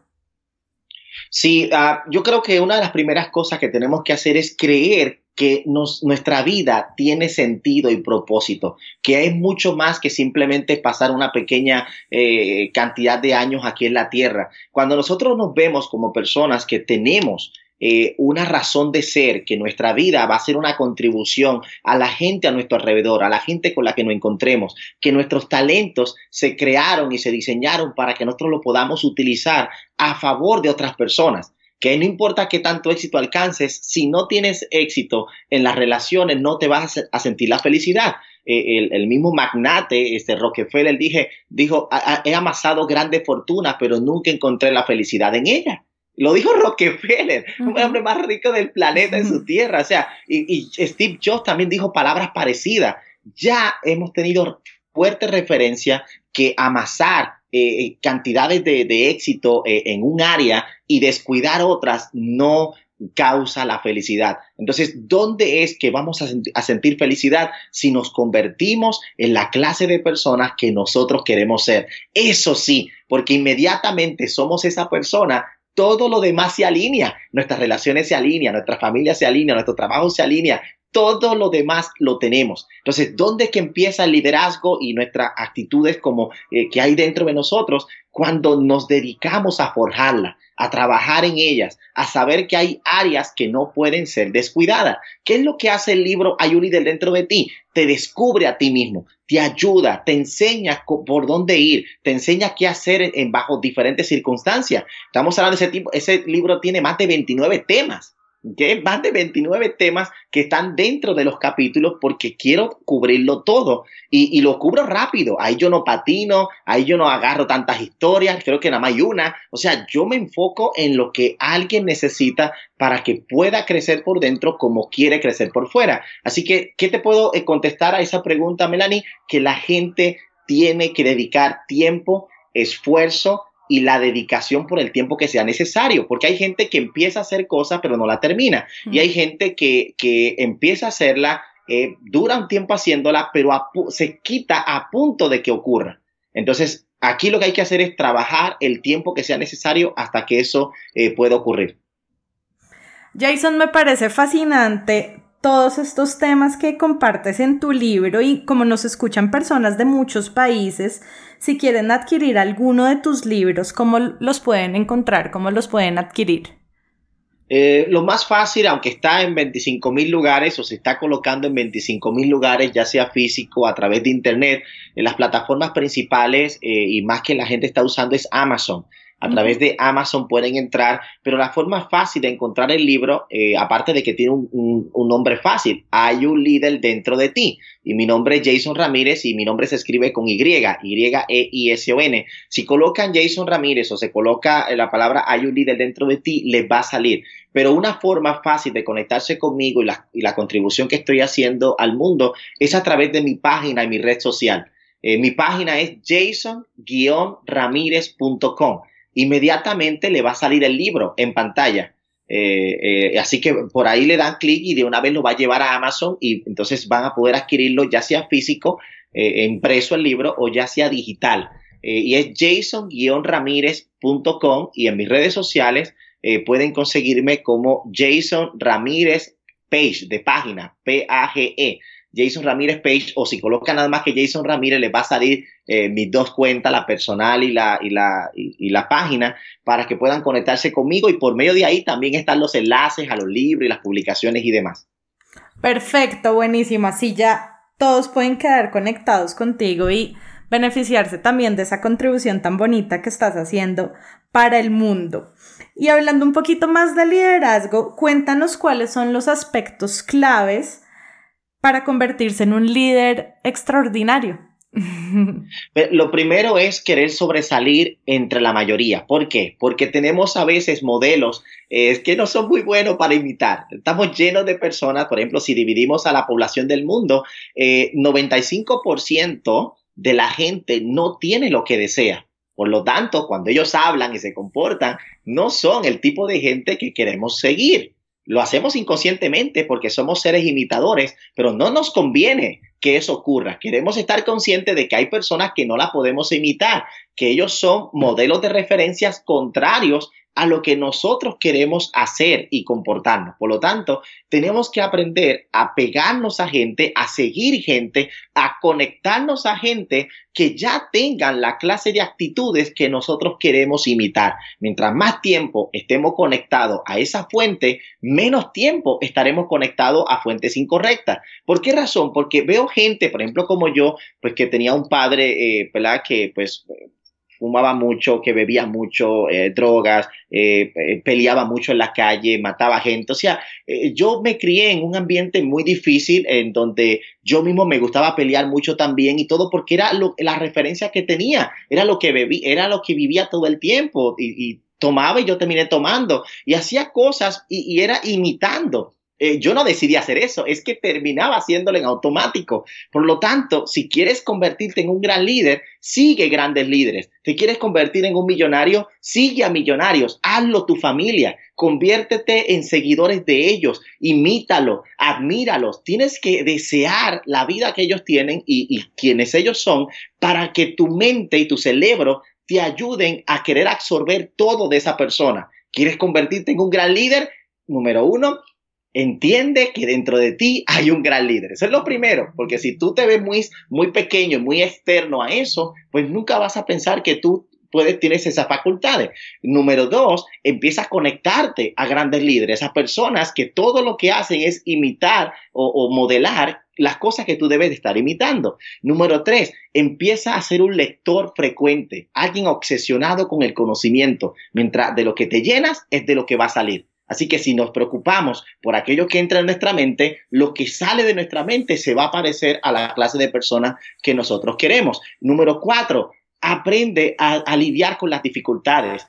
Sí, ah, yo creo que una de las primeras cosas que tenemos que hacer es creer que nuestra vida tiene sentido y propósito, que es mucho más que simplemente pasar una pequeña eh, cantidad de años aquí en la tierra. Cuando nosotros nos vemos como personas que tenemos eh, una razón de ser, que nuestra vida va a ser una contribución a la gente a nuestro alrededor, a la gente con la que nos encontremos, que nuestros talentos se crearon y se diseñaron para que nosotros lo podamos utilizar a favor de otras personas que no importa qué tanto éxito alcances, si no tienes éxito en las relaciones, no te vas a, sentir la felicidad. Eh, el, mismo magnate, este Rockefeller, dije, dijo, he amasado grandes fortunas, pero nunca encontré la felicidad en ella. Lo dijo Rockefeller, un hombre más rico del planeta en su tierra. O sea, y, Steve Jobs también dijo palabras parecidas. Ya hemos tenido fuerte referencia que amasar eh, eh, cantidades de, éxito eh, en un área y descuidar otras no causa la felicidad. Entonces, ¿dónde es que vamos a, sentir felicidad si nos convertimos en la clase de personas que nosotros queremos ser? Eso sí, porque inmediatamente somos esa persona, todo lo demás se alinea, nuestras relaciones se alinean, nuestra familia se alinea, nuestro trabajo se alinea, todo lo demás lo tenemos. Entonces, ¿dónde es que empieza el liderazgo y nuestras actitudes como eh, que hay dentro de nosotros? Cuando nos dedicamos a forjarla, a trabajar en ellas, a saber que hay áreas que no pueden ser descuidadas. ¿Qué es lo que hace el libro Hay un líder dentro de ti? Te descubre a ti mismo, te ayuda, te enseña por dónde ir, te enseña qué hacer en, bajo diferentes circunstancias. Estamos hablando de ese tipo, ese libro tiene más de 29 temas Más de 29 temas que están dentro de los capítulos porque quiero cubrirlo todo y, lo cubro rápido. Ahí yo no patino, ahí yo no agarro tantas historias, creo que nada más hay una. O sea, yo me enfoco en lo que alguien necesita para que pueda crecer por dentro como quiere crecer por fuera. Así que, ¿qué te puedo eh, contestar a esa pregunta, Melanie? Que la gente tiene que dedicar tiempo, esfuerzo, y la dedicación por el tiempo que sea necesario, porque hay gente que empieza a hacer cosas pero no la termina, y hay gente que, empieza a hacerla, eh, dura un tiempo haciéndola, pero se quita a punto de que ocurra. Entonces, aquí lo que hay que hacer es trabajar el tiempo que sea necesario hasta que eso eh, pueda ocurrir. Jason, me parece fascinante todos estos temas que compartes en tu libro y como nos escuchan personas de muchos países, si quieren adquirir alguno de tus libros, ¿cómo los pueden encontrar? ¿Cómo los pueden adquirir? Eh, lo más fácil, aunque está en 25 mil lugares o se está colocando en 25 mil lugares, ya sea físico, a través de Internet, en las plataformas principales eh, y más que la gente está usando es Amazon. A través de Amazon pueden entrar, pero la forma fácil de encontrar el libro, eh, aparte de que tiene un, nombre fácil, hay un líder dentro de ti. Y mi nombre es Jason Ramírez y mi nombre se escribe con Y, Y-E-I-S-O-N. Si colocan Jason Ramírez o se coloca la palabra hay un líder dentro de ti, les va a salir. Pero una forma fácil de conectarse conmigo y la, y la contribución que estoy haciendo al mundo es a través de mi página y mi red social. Eh, mi página es jason-ramírez.com inmediatamente le va a salir el libro en pantalla. Eh, eh, así que por ahí le dan clic y de una vez lo va a llevar a Amazon y entonces van a poder adquirirlo ya sea físico, eh, impreso el libro o ya sea digital. y es jason-ramírez.com y en mis redes sociales pueden conseguirme como Jason Ramírez Page de página, P-A-G-E. Jason Ramírez Page o si colocan nada más que Jason Ramírez les va a salir eh, mis dos cuentas, la personal y la, y, la, y, la página, para que puedan conectarse conmigo y por medio de ahí también están los enlaces a los libros y las publicaciones y demás. Perfecto, buenísimo. Así ya todos pueden quedar conectados contigo y beneficiarse también de esa contribución tan bonita que estás haciendo para el mundo. Y hablando un poquito más de liderazgo, cuéntanos cuáles son los aspectos claves para convertirse en un líder extraordinario? Lo primero es querer sobresalir entre la mayoría. ¿Por qué? Porque tenemos a veces modelos eh, que no son muy buenos para imitar. Estamos llenos de personas, por ejemplo, si dividimos a la población del mundo, 95% eh, de la gente no tiene lo que desea. Por lo tanto, cuando ellos hablan y se comportan, no son el tipo de gente que queremos seguir. Lo hacemos inconscientemente porque somos seres imitadores, pero no nos conviene que eso ocurra. Queremos estar conscientes de que hay personas que no la podemos imitar, que ellos son modelos de referencias contrarios a lo que nosotros queremos hacer y comportarnos. Por lo tanto, tenemos que aprender a pegarnos a gente, a seguir gente, a conectarnos a gente que ya tengan la clase de actitudes que nosotros queremos imitar. Mientras más tiempo estemos conectados a esa fuente, menos tiempo estaremos conectados a fuentes incorrectas. ¿Por qué razón? Porque veo gente, por ejemplo, como yo, pues que tenía un padre, eh, ¿verdad? Que pues fumaba mucho, que bebía mucho, eh, drogas, eh, peleaba mucho en la calle, mataba gente. O sea, eh, yo me crié en un ambiente muy difícil en donde yo mismo me gustaba pelear mucho también y todo porque era la referencia que tenía, era lo que bebí, era lo que vivía todo el tiempo y, tomaba y yo terminé tomando y hacía cosas y era imitando. Eh, yo no decidí hacer eso, es que terminaba haciéndolo en automático. Por lo tanto, si quieres convertirte en un gran líder, sigue grandes líderes. Si quieres convertir en un millonario, sigue a millonarios. Hazlo tu familia. Conviértete en seguidores de ellos. Imítalo, admíralos. Tienes que desear la vida que ellos tienen y, y quienes ellos son para que tu mente y tu cerebro te ayuden a querer absorber todo de esa persona. ¿Quieres convertirte en un gran líder? Número uno, entiende que dentro de ti hay un gran líder. Eso es lo primero, porque si tú te ves muy, muy pequeño, muy externo a eso, pues nunca vas a pensar que tú puedes, tienes esas facultades. Número dos, empieza a conectarte a grandes líderes, a personas que todo lo que hacen es imitar o, o modelar las cosas que tú debes de estar imitando. Número tres, empieza a ser un lector frecuente, alguien obsesionado con el conocimiento, mientras de lo que te llenas es de lo que va a salir. Así que si nos preocupamos por aquello que entra en nuestra mente, lo que sale de nuestra mente se va a parecer a la clase de personas que nosotros queremos. Número cuatro, aprende a, lidiar con las dificultades.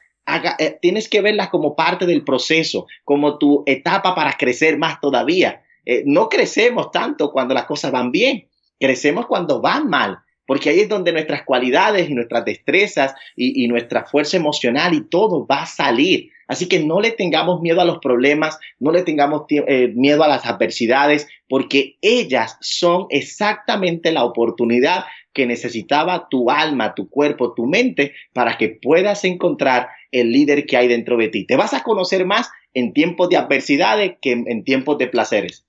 Eh, tienes que verlas como parte del proceso, como tu etapa para crecer más todavía. Eh, no crecemos tanto cuando las cosas van bien, crecemos cuando van mal porque ahí es donde nuestras cualidades y nuestras destrezas y, nuestra fuerza emocional y todo va a salir. Así que no le tengamos miedo a los problemas, no le tengamos eh, miedo a las adversidades, porque ellas son exactamente la oportunidad que necesitaba tu alma, tu cuerpo, tu mente, para que puedas encontrar el líder que hay dentro de ti. Te vas a conocer más en tiempos de adversidades que en tiempos de placeres.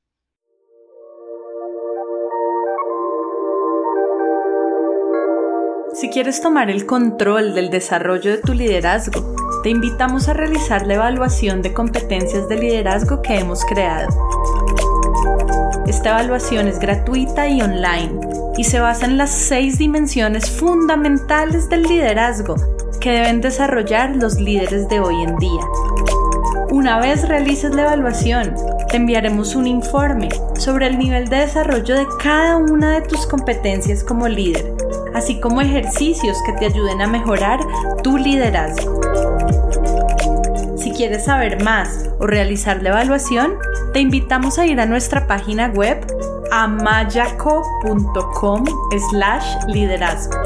Si quieres tomar el control del desarrollo de tu liderazgo, te invitamos a realizar la evaluación de competencias de liderazgo que hemos creado. Esta evaluación es gratuita y online y se basa en las seis dimensiones fundamentales del liderazgo que deben desarrollar los líderes de hoy en día. Una vez realices la evaluación, te enviaremos un informe sobre el nivel de desarrollo de cada una de tus competencias como líder así como ejercicios que te ayuden a mejorar tu liderazgo. Si quieres saber más o realizar la evaluación, te invitamos a ir a nuestra página web amayaco.com slash liderazgo.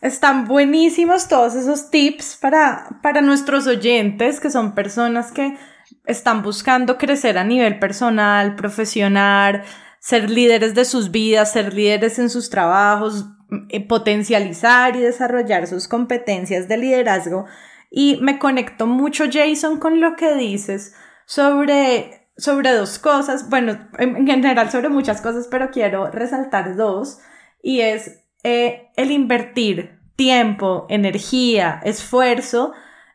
Están buenísimos todos esos tips para, para nuestros oyentes, que son personas que están buscando crecer a nivel personal, profesional, ser líderes de sus vidas, ser líderes en sus trabajos, eh, potencializar y desarrollar sus competencias de liderazgo. Y me conecto mucho, Jason, con lo que dices sobre, sobre dos cosas, bueno, en general sobre muchas cosas, pero quiero resaltar dos, y es eh, el invertir tiempo, energía, esfuerzo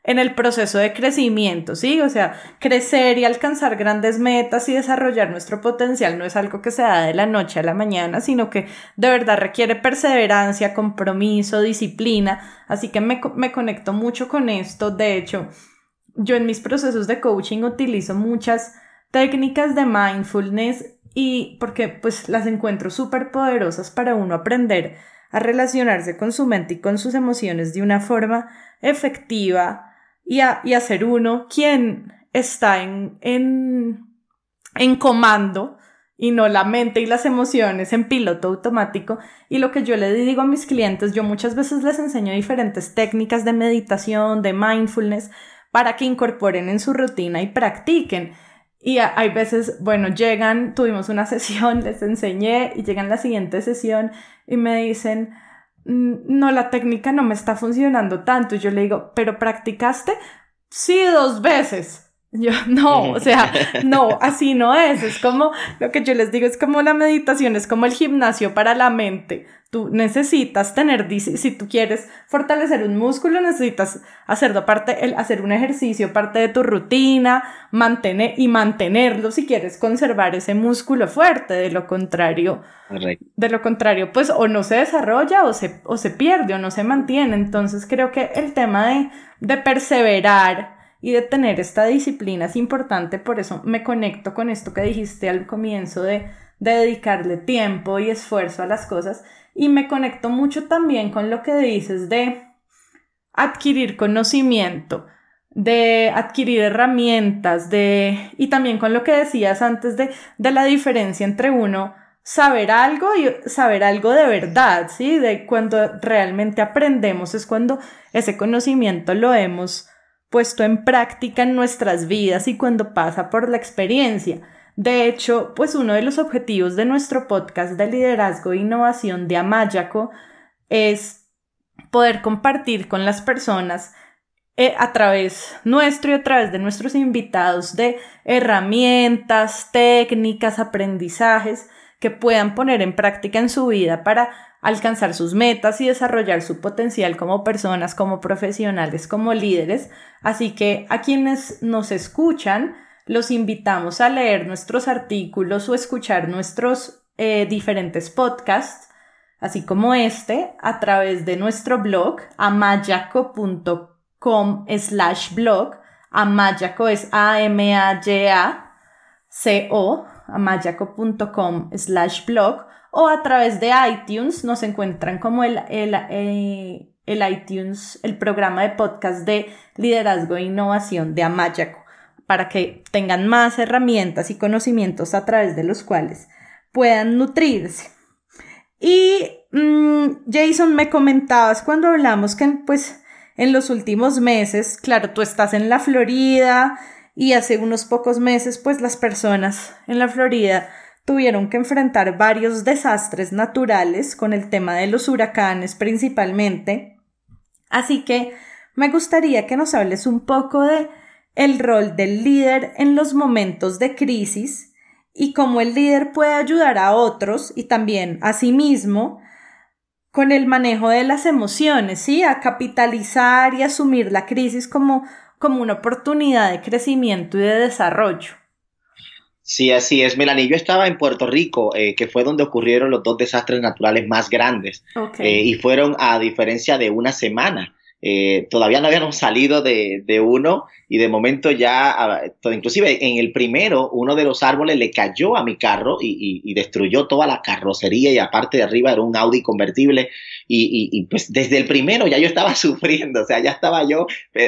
en el proceso de crecimiento, ¿sí? O sea, crecer y alcanzar grandes metas y desarrollar nuestro potencial no es algo que se da de la noche a la mañana, sino que de verdad requiere perseverancia, compromiso, disciplina. Así que me, me conecto mucho con esto. De hecho, yo en mis procesos de coaching utilizo muchas técnicas de mindfulness y porque pues las encuentro súper poderosas para uno aprender a relacionarse con su mente y con sus emociones de una forma efectiva, y a, y ser uno quien está en, en, en comando y no la mente y las emociones en piloto automático. Y lo que yo le digo a mis clientes, yo muchas veces les enseño diferentes técnicas de meditación, de mindfulness, para que incorporen en su rutina y practiquen. Y hay veces, bueno, llegan, tuvimos una sesión, les enseñé y llegan la siguiente sesión y me dicen, no, la técnica no me está funcionando tanto. Yo le digo, ¿pero practicaste? Sí, dos veces. Yo, no, o sea, no, así no es. Es como lo que yo les digo, es como la meditación, es como el gimnasio para la mente. Tú necesitas tener, si tú quieres fortalecer un músculo, necesitas hacerlo parte, el, hacer un ejercicio parte de tu rutina, mantener y mantenerlo si quieres conservar ese músculo fuerte. De lo contrario, de lo contrario, pues o no se desarrolla o se, o se pierde o no se mantiene. Entonces creo que el tema de, de perseverar y de tener esta disciplina es importante, por eso me conecto con esto que dijiste al comienzo de, dedicarle tiempo y esfuerzo a las cosas y me conecto mucho también con lo que dices de adquirir conocimiento, de adquirir herramientas, de y también con lo que decías antes de, de la diferencia entre uno saber algo y saber algo de verdad, ¿sí? De cuando realmente aprendemos es cuando ese conocimiento lo hemos puesto en práctica en nuestras vidas y cuando pasa por la experiencia. De hecho, pues uno de los objetivos de nuestro podcast de liderazgo e innovación de Amayaco es poder compartir con las personas eh, a través nuestro y a través de nuestros invitados de herramientas, técnicas, aprendizajes que puedan poner en práctica en su vida para alcanzar sus metas y desarrollar su potencial como personas, como profesionales, como líderes. Así que a quienes nos escuchan, los invitamos a leer nuestros artículos o escuchar nuestros eh, diferentes podcasts, así como este, a través de nuestro blog amayaco.com slash blog. Amayaco es A-M-A-Y-A-C-O, amayaco.com slash blog o a través de iTunes nos encuentran como el, el, eh, el iTunes, el programa de podcast de liderazgo e innovación de Amayaco, para que tengan más herramientas y conocimientos a través de los cuales puedan nutrirse. Y mm, Jason, me comentabas cuando hablamos que pues en los últimos meses, claro, tú estás en la Florida y hace unos pocos meses pues las personas en la Florida tuvieron que enfrentar varios desastres naturales con el tema de los huracanes principalmente. Así que me gustaría que nos hables un poco de el rol del líder en los momentos de crisis y cómo el líder puede ayudar a otros y también a sí mismo con el manejo de las emociones, ¿sí? A capitalizar y asumir la crisis como, como una oportunidad de crecimiento y de desarrollo. Sí, así es, Melanie. Yo estaba en Puerto Rico, eh, que fue donde ocurrieron los dos desastres naturales más grandes. Eh, y fueron a diferencia de una semana. Eh, todavía no habíamos salido de, uno y de momento ya, inclusive en el primero, uno de los árboles le cayó a mi carro y, destruyó toda la carrocería y aparte de arriba era un Audi convertible y, pues desde el primero ya yo estaba sufriendo, o sea, ya estaba yo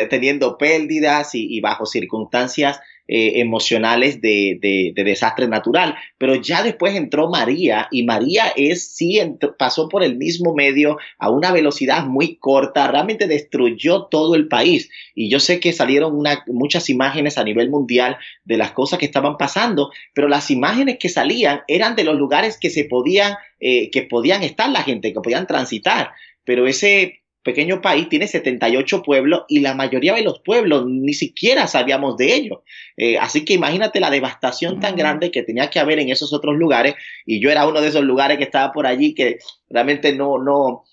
teniendo pérdidas y bajo circunstancias eh, emocionales de, de, desastre natural. Pero ya después entró María y María es, sí, pasó por el mismo medio a una velocidad muy corta, realmente destruyó todo el país. Y yo sé que salieron muchas imágenes a nivel mundial de las cosas que estaban pasando, pero las imágenes que salían eran de los lugares que se podían, eh, que podían estar la gente, que podían transitar. Pero ese pequeño país tiene 78 pueblos y la mayoría de los pueblos ni siquiera sabíamos de ellos. Eh, así que imagínate la devastación tan grande que tenía que haber en esos otros lugares y yo era uno de esos lugares que estaba por allí que realmente no, no,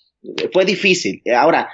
fue difícil. Ahora,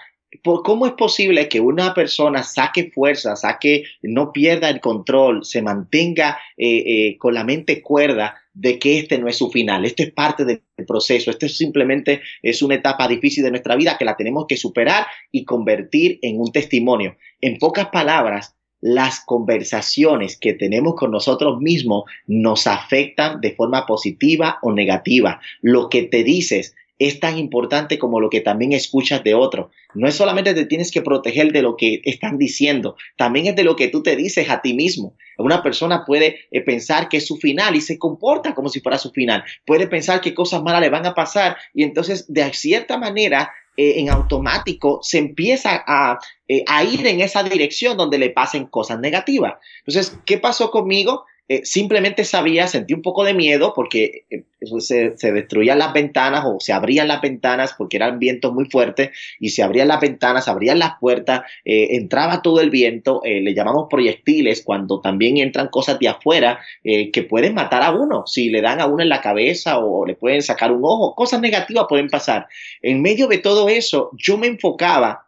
¿Cómo es posible que una persona saque fuerza, saque, no pierda el control, se mantenga eh, eh, con la mente cuerda de que este no es su final? Esto es parte del proceso, esto simplemente es una etapa difícil de nuestra vida que la tenemos que superar y convertir en un testimonio. En pocas palabras, las conversaciones que tenemos con nosotros mismos nos afectan de forma positiva o negativa. Lo que te dices es tan importante como lo que también escuchas de otro. No es solamente te tienes que proteger de lo que están diciendo, también es de lo que tú te dices a ti mismo. Una persona puede eh, pensar que es su final y se comporta como si fuera su final. Puede pensar que cosas malas le van a pasar y entonces de cierta manera eh, en automático se empieza a, eh, a, ir en esa dirección donde le pasen cosas negativas. Entonces, ¿qué pasó conmigo? Eh, simplemente sabía, sentí un poco de miedo porque eh, se, destruían las ventanas o se abrían las ventanas porque eran vientos muy fuertes y se abrían las ventanas, se abrían las puertas, eh, entraba todo el viento, le llamamos proyectiles cuando también entran cosas de afuera que pueden matar a uno, si le dan a uno en la cabeza o le pueden sacar un ojo, cosas negativas pueden pasar. En medio de todo eso, yo me enfocaba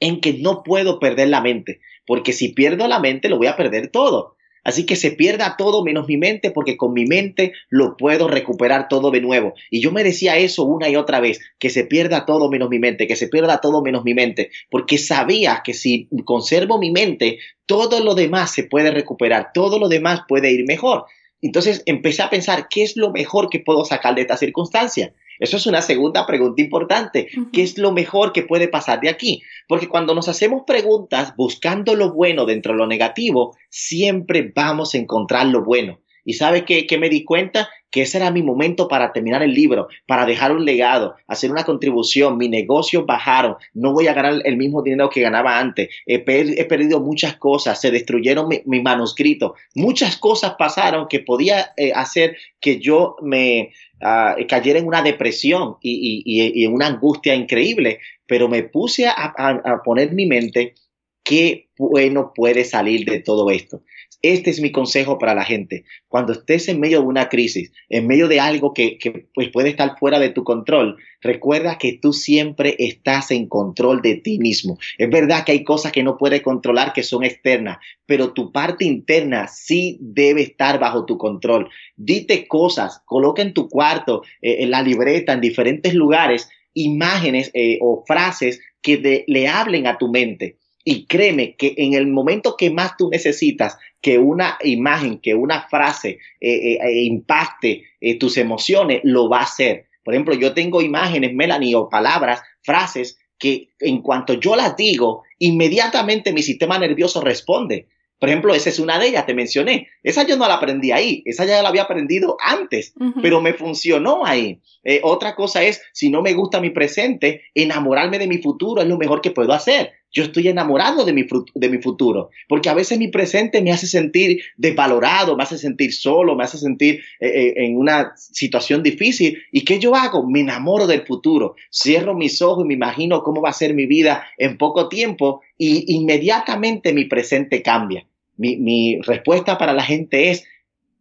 en que no puedo perder la mente, porque si pierdo la mente lo voy a perder todo. Así que se pierda todo menos mi mente porque con mi mente lo puedo recuperar todo de nuevo. Y yo me decía eso una y otra vez, que se pierda todo menos mi mente, que se pierda todo menos mi mente, porque sabía que si conservo mi mente, todo lo demás se puede recuperar, todo lo demás puede ir mejor. Entonces empecé a pensar, ¿qué es lo mejor que puedo sacar de esta circunstancia? Eso es una segunda pregunta importante. ¿Qué es lo mejor que puede pasar de aquí? Porque cuando nos hacemos preguntas buscando lo bueno dentro de lo negativo, siempre vamos a encontrar lo bueno. ¿Y sabe qué, me di cuenta? Que ese era mi momento para terminar el libro, para dejar un legado, hacer una contribución. Mi negocio bajaron, no voy a ganar el mismo dinero que ganaba antes. He, perdido muchas cosas, se destruyeron mi, manuscrito. Muchas cosas pasaron que podía eh, hacer que yo me, uh, cayera en una depresión y, en una angustia increíble, pero me puse a, a, poner mi mente qué bueno puede salir de todo esto. Este es mi consejo para la gente. Cuando estés en medio de una crisis, en medio de algo que, pues puede estar fuera de tu control, recuerda que tú siempre estás en control de ti mismo. Es verdad que hay cosas que no puedes controlar que son externas, pero tu parte interna sí debe estar bajo tu control. Dite cosas, coloca en tu cuarto, eh, en la libreta, en diferentes lugares, imágenes eh, o frases que le hablen a tu mente. Y créeme que en el momento que más tú necesitas que una imagen, que una frase eh, eh, eh, impacte tus emociones, lo va a hacer. Por ejemplo, yo tengo imágenes, Melanie, o palabras, frases que en cuanto yo las digo, inmediatamente mi sistema nervioso responde. Por ejemplo, esa es una de ellas, te mencioné. Esa yo no la aprendí ahí, esa ya la había aprendido antes, pero me funcionó ahí. otra cosa es, si no me gusta mi presente, enamorarme de mi futuro es lo mejor que puedo hacer yo estoy enamorado de mi, de mi futuro, porque a veces mi presente me hace sentir desvalorado, me hace sentir solo, me hace sentir eh, eh, en una situación difícil. ¿Y qué yo hago? Me enamoro del futuro, cierro mis ojos y me imagino cómo va a ser mi vida en poco tiempo y inmediatamente mi presente cambia. Mi, mi respuesta para la gente es,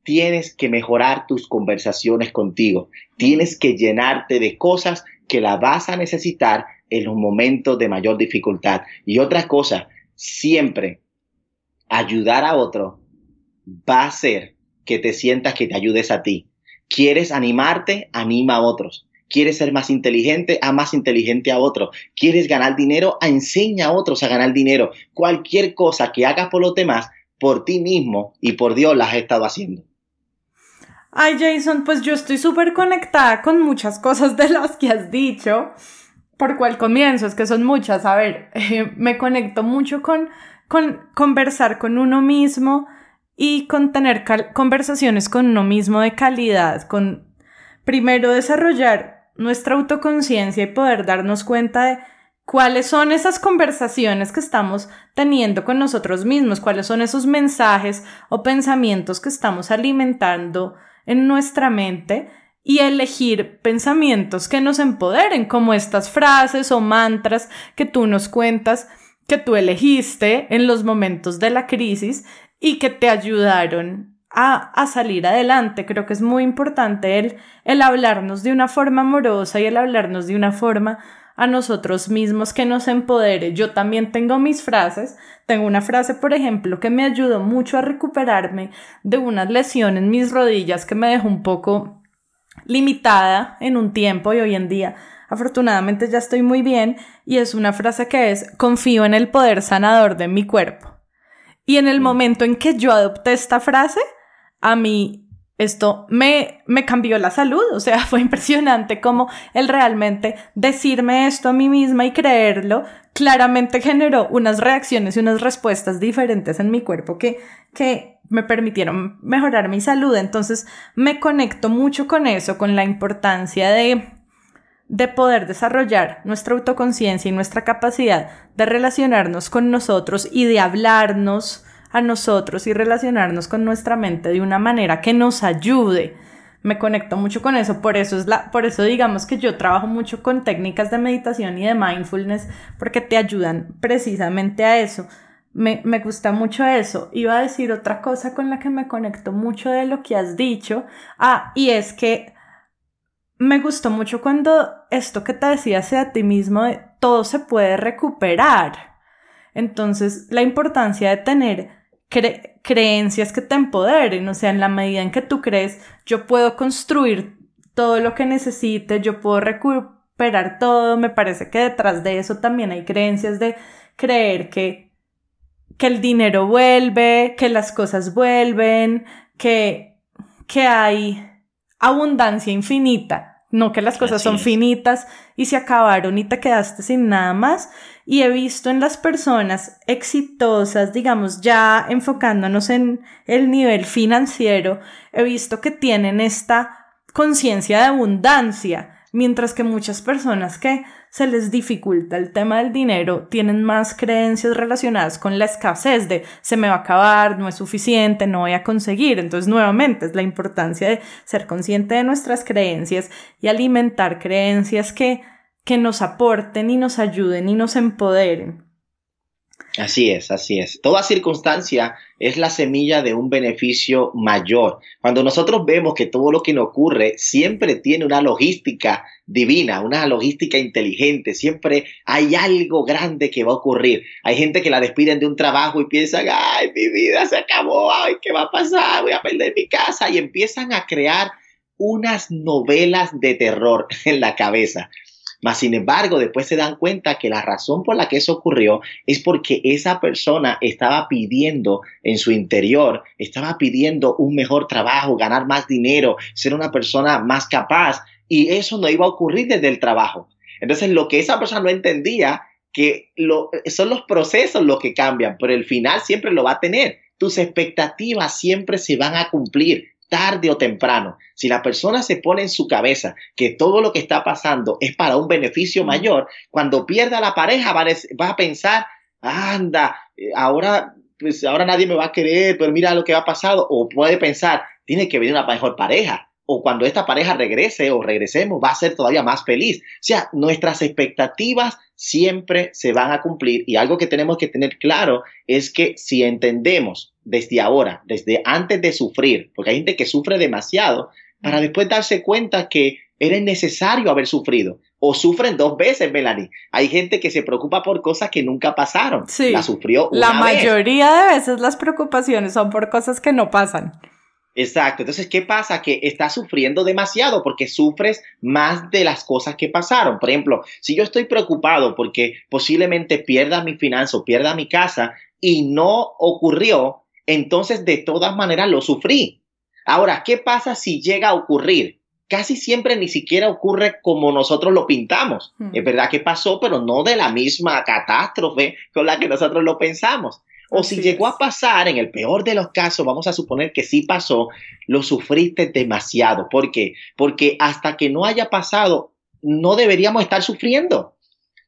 tienes que mejorar tus conversaciones contigo, tienes que llenarte de cosas que la vas a necesitar en los momentos de mayor dificultad. Y otra cosa, siempre ayudar a otro va a hacer que te sientas que te ayudes a ti. ¿Quieres animarte? Anima a otros. ¿Quieres ser más inteligente? A más inteligente a otro. ¿Quieres ganar dinero? Enseña a otros a ganar dinero. Cualquier cosa que hagas por los demás, por ti mismo y por Dios las has estado haciendo. Ay, Jason, pues yo estoy súper conectada con muchas cosas de las que has dicho. ¿Por cuál comienzo? Es que son muchas. A ver, me conecto mucho con, con conversar con uno mismo y con tener conversaciones con uno mismo de calidad, con primero desarrollar nuestra autoconciencia y poder darnos cuenta de cuáles son esas conversaciones que estamos teniendo con nosotros mismos, cuáles son esos mensajes o pensamientos que estamos alimentando en nuestra mente y elegir pensamientos que nos empoderen, como estas frases o mantras que tú nos cuentas que tú elegiste en los momentos de la crisis y que te ayudaron a, salir adelante. Creo que es muy importante el, el hablarnos de una forma amorosa y el hablarnos de una forma a nosotros mismos que nos empodere. Yo también tengo mis frases. Tengo una frase, por ejemplo, que me ayudó mucho a recuperarme de una lesión en mis rodillas que me dejó un poco limitada en un tiempo y hoy en día afortunadamente ya estoy muy bien y es una frase que es confío en el poder sanador de mi cuerpo. Y en el momento en que yo adopté esta frase, a mí esto me, me cambió la salud, o sea, fue impresionante como el realmente decirme esto a mí misma y creerlo, claramente generó unas reacciones y unas respuestas diferentes en mi cuerpo que, que me permitieron mejorar mi salud. Entonces me conecto mucho con eso, con la importancia de, de poder desarrollar nuestra autoconciencia y nuestra capacidad de relacionarnos con nosotros y de hablarnos a nosotros y relacionarnos con nuestra mente de una manera que nos ayude. Me conecto mucho con eso, por eso es la, por eso digamos que yo trabajo mucho con técnicas de meditación y de mindfulness porque te ayudan precisamente a eso. Me, me gusta mucho eso. Iba a decir otra cosa con la que me conecto mucho de lo que has dicho. Ah, y es que me gustó mucho cuando esto que te decía a ti mismo, de todo se puede recuperar. Entonces, la importancia de tener creencias que te empoderen, o sea, en la medida en que tú crees, yo puedo construir todo lo que necesite, yo puedo recuperar todo, me parece que detrás de eso también hay creencias de creer que, que el dinero vuelve, que las cosas vuelven, que, que hay abundancia infinita no que las cosas son finitas y se acabaron y te quedaste sin nada más. Y he visto en las personas exitosas, digamos, ya enfocándonos en el nivel financiero, he visto que tienen esta conciencia de abundancia, mientras que muchas personas que se les dificulta el tema del dinero tienen más creencias relacionadas con la escasez de se me va a acabar, no es suficiente, no voy a conseguir. Entonces, nuevamente, es la importancia de ser consciente de nuestras creencias y alimentar creencias que, que nos aporten y nos ayuden y nos empoderen. Así es, así es. Toda circunstancia es la semilla de un beneficio mayor. Cuando nosotros vemos que todo lo que nos ocurre siempre tiene una logística divina, una logística inteligente, siempre hay algo grande que va a ocurrir. Hay gente que la despiden de un trabajo y piensan, ay, mi vida se acabó, ay, ¿qué va a pasar? Voy a perder mi casa y empiezan a crear unas novelas de terror en la cabeza. Mas, sin embargo, después se dan cuenta que la razón por la que eso ocurrió es porque esa persona estaba pidiendo en su interior, estaba pidiendo un mejor trabajo, ganar más dinero, ser una persona más capaz, y eso no iba a ocurrir desde el trabajo. Entonces, lo que esa persona no entendía, que lo, son los procesos los que cambian, pero el final siempre lo va a tener. Tus expectativas siempre se van a cumplir tarde o temprano, si la persona se pone en su cabeza que todo lo que está pasando es para un beneficio mayor, cuando pierda la pareja va a, pensar, anda, eh, ahora, pues ahora nadie me va a querer, pero mira lo que ha pasado, o puede pensar, tiene que venir una mejor pareja, o cuando esta pareja regrese o regresemos, va a ser todavía más feliz. O sea, nuestras expectativas siempre se van a cumplir y algo que tenemos que tener claro es que si entendemos desde ahora, desde antes de sufrir, porque hay gente que sufre demasiado, para después darse cuenta que era necesario haber sufrido. O sufren dos veces, Melanie. Hay gente que se preocupa por cosas que nunca pasaron. Sí. La sufrió una La mayoría de veces las preocupaciones son por cosas que no pasan. Exacto. Entonces, ¿qué pasa? Que estás sufriendo demasiado porque sufres más de las cosas que pasaron. Por ejemplo, si yo estoy preocupado porque posiblemente pierda mi finanza o pierda mi casa y no ocurrió, entonces de todas maneras lo sufrí. Ahora, ¿qué pasa si llega a ocurrir? Casi siempre ni siquiera ocurre como nosotros lo pintamos. Hmm. Es verdad que pasó, pero no de la misma catástrofe con la que nosotros lo pensamos. O si llegó a pasar, en el peor de los casos, vamos a suponer que sí pasó, lo sufriste demasiado. ¿Por qué? Porque hasta que no haya pasado, no deberíamos estar sufriendo.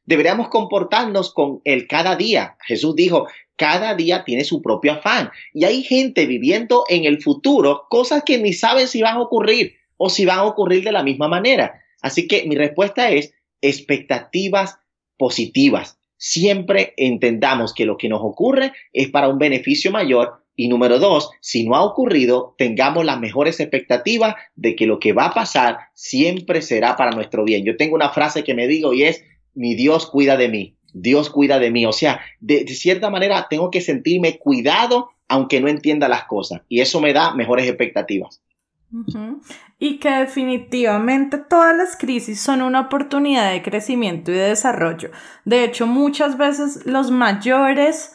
Deberíamos comportarnos con el cada día. Jesús dijo, cada día tiene su propio afán. Y hay gente viviendo en el futuro cosas que ni saben si van a ocurrir o si van a ocurrir de la misma manera. Así que mi respuesta es expectativas positivas. Siempre entendamos que lo que nos ocurre es para un beneficio mayor. Y número dos, si no ha ocurrido, tengamos las mejores expectativas de que lo que va a pasar siempre será para nuestro bien. Yo tengo una frase que me digo y es, mi Dios cuida de mí. Dios cuida de mí. O sea, de, cierta manera tengo que sentirme cuidado aunque no entienda las cosas. Y eso me da mejores expectativas. Y que definitivamente todas las crisis son una oportunidad de crecimiento y de desarrollo. De hecho, muchas veces los mayores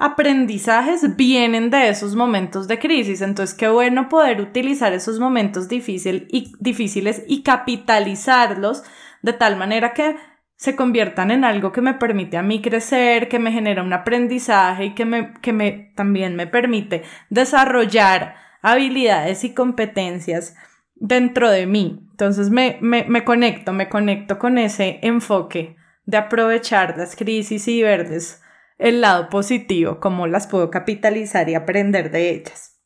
aprendizajes vienen de esos momentos de crisis. Entonces, qué bueno poder utilizar esos momentos y, difíciles y capitalizarlos de tal manera que se conviertan en algo que me permite a mí crecer, que me genera un aprendizaje y que me, que me también me permite desarrollar habilidades y competencias dentro de mí. Entonces me, me, me conecto, me conecto con ese enfoque de aprovechar las crisis y verles el lado positivo, cómo las puedo capitalizar y aprender de ellas.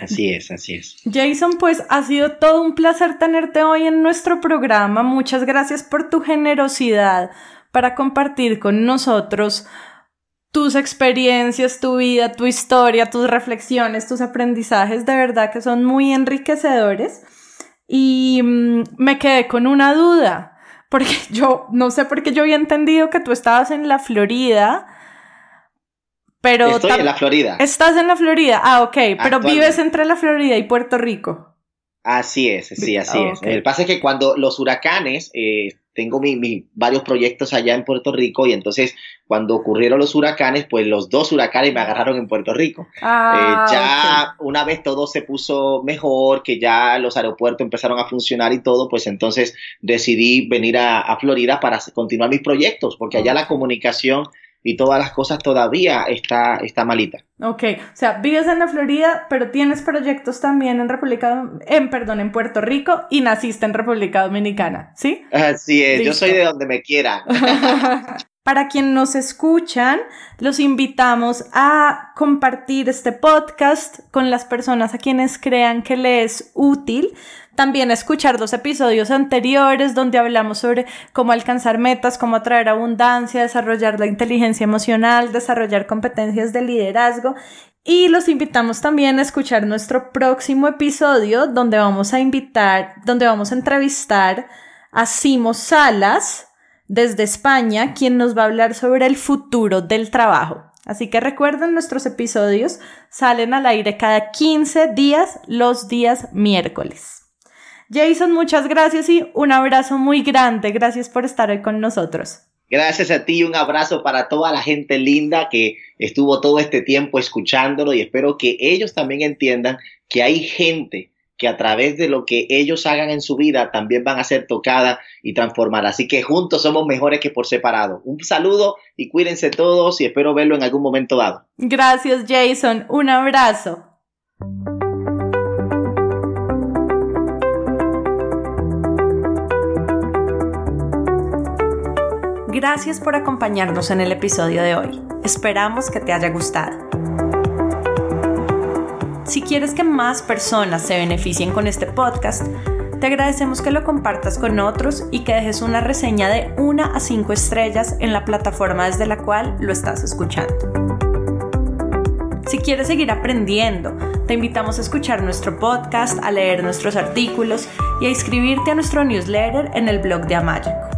Así es, así es. Jason, pues ha sido todo un placer tenerte hoy en nuestro programa. Muchas gracias por tu generosidad para compartir con nosotros tus experiencias, tu vida, tu historia, tus reflexiones, tus aprendizajes, de verdad que son muy enriquecedores. Y mm, me quedé con una duda porque yo no sé por qué yo había entendido que tú estabas en la Florida. Pero Estoy en la Florida. Estás en la Florida. Ah, ok. Pero vives entre la Florida y Puerto Rico. Así es, sí, así es. El pasa es que cuando los huracanes, eh, tengo mi, varios proyectos allá en Puerto Rico y entonces cuando ocurrieron los huracanes, pues los dos huracanes me agarraron en Puerto Rico. Ah, eh, ya una vez todo se puso mejor, que ya los aeropuertos empezaron a funcionar y todo, pues entonces decidí venir a, Florida para continuar mis proyectos, porque allá la comunicación y todas las cosas todavía está, está malita. Ok, o sea, vives en la Florida, pero tienes proyectos también en República, en, perdón, en Puerto Rico y naciste en República Dominicana, ¿sí? Así es, yo soy de donde me quieran. Para quien nos escuchan, los invitamos a compartir este podcast con las personas a quienes crean que les es útil. También escuchar los episodios anteriores donde hablamos sobre cómo alcanzar metas, cómo atraer abundancia, desarrollar la inteligencia emocional, desarrollar competencias de liderazgo. Y los invitamos también a escuchar nuestro próximo episodio donde vamos a invitar, donde vamos a entrevistar a Simo Salas, desde España, quien nos va a hablar sobre el futuro del trabajo. Así que recuerden, nuestros episodios salen al aire cada 15 días, los días miércoles. Jason, muchas gracias y un abrazo muy grande. Gracias por estar hoy con nosotros. Gracias a ti, un abrazo para toda la gente linda que estuvo todo este tiempo escuchándolo y espero que ellos también entiendan que hay gente que a través de lo que ellos hagan en su vida también van a ser tocadas y transformadas. Así que juntos somos mejores que por separado. Un saludo y cuídense todos y espero verlo en algún momento dado. Gracias Jason, un abrazo. Gracias por acompañarnos en el episodio de hoy. Esperamos que te haya gustado. Si quieres que más personas se beneficien con este podcast, te agradecemos que lo compartas con otros y que dejes una reseña de 1 a 5 estrellas en la plataforma desde la cual lo estás escuchando. Si quieres seguir aprendiendo, te invitamos a escuchar nuestro podcast, a leer nuestros artículos y a inscribirte a nuestro newsletter en el blog de Amayaco.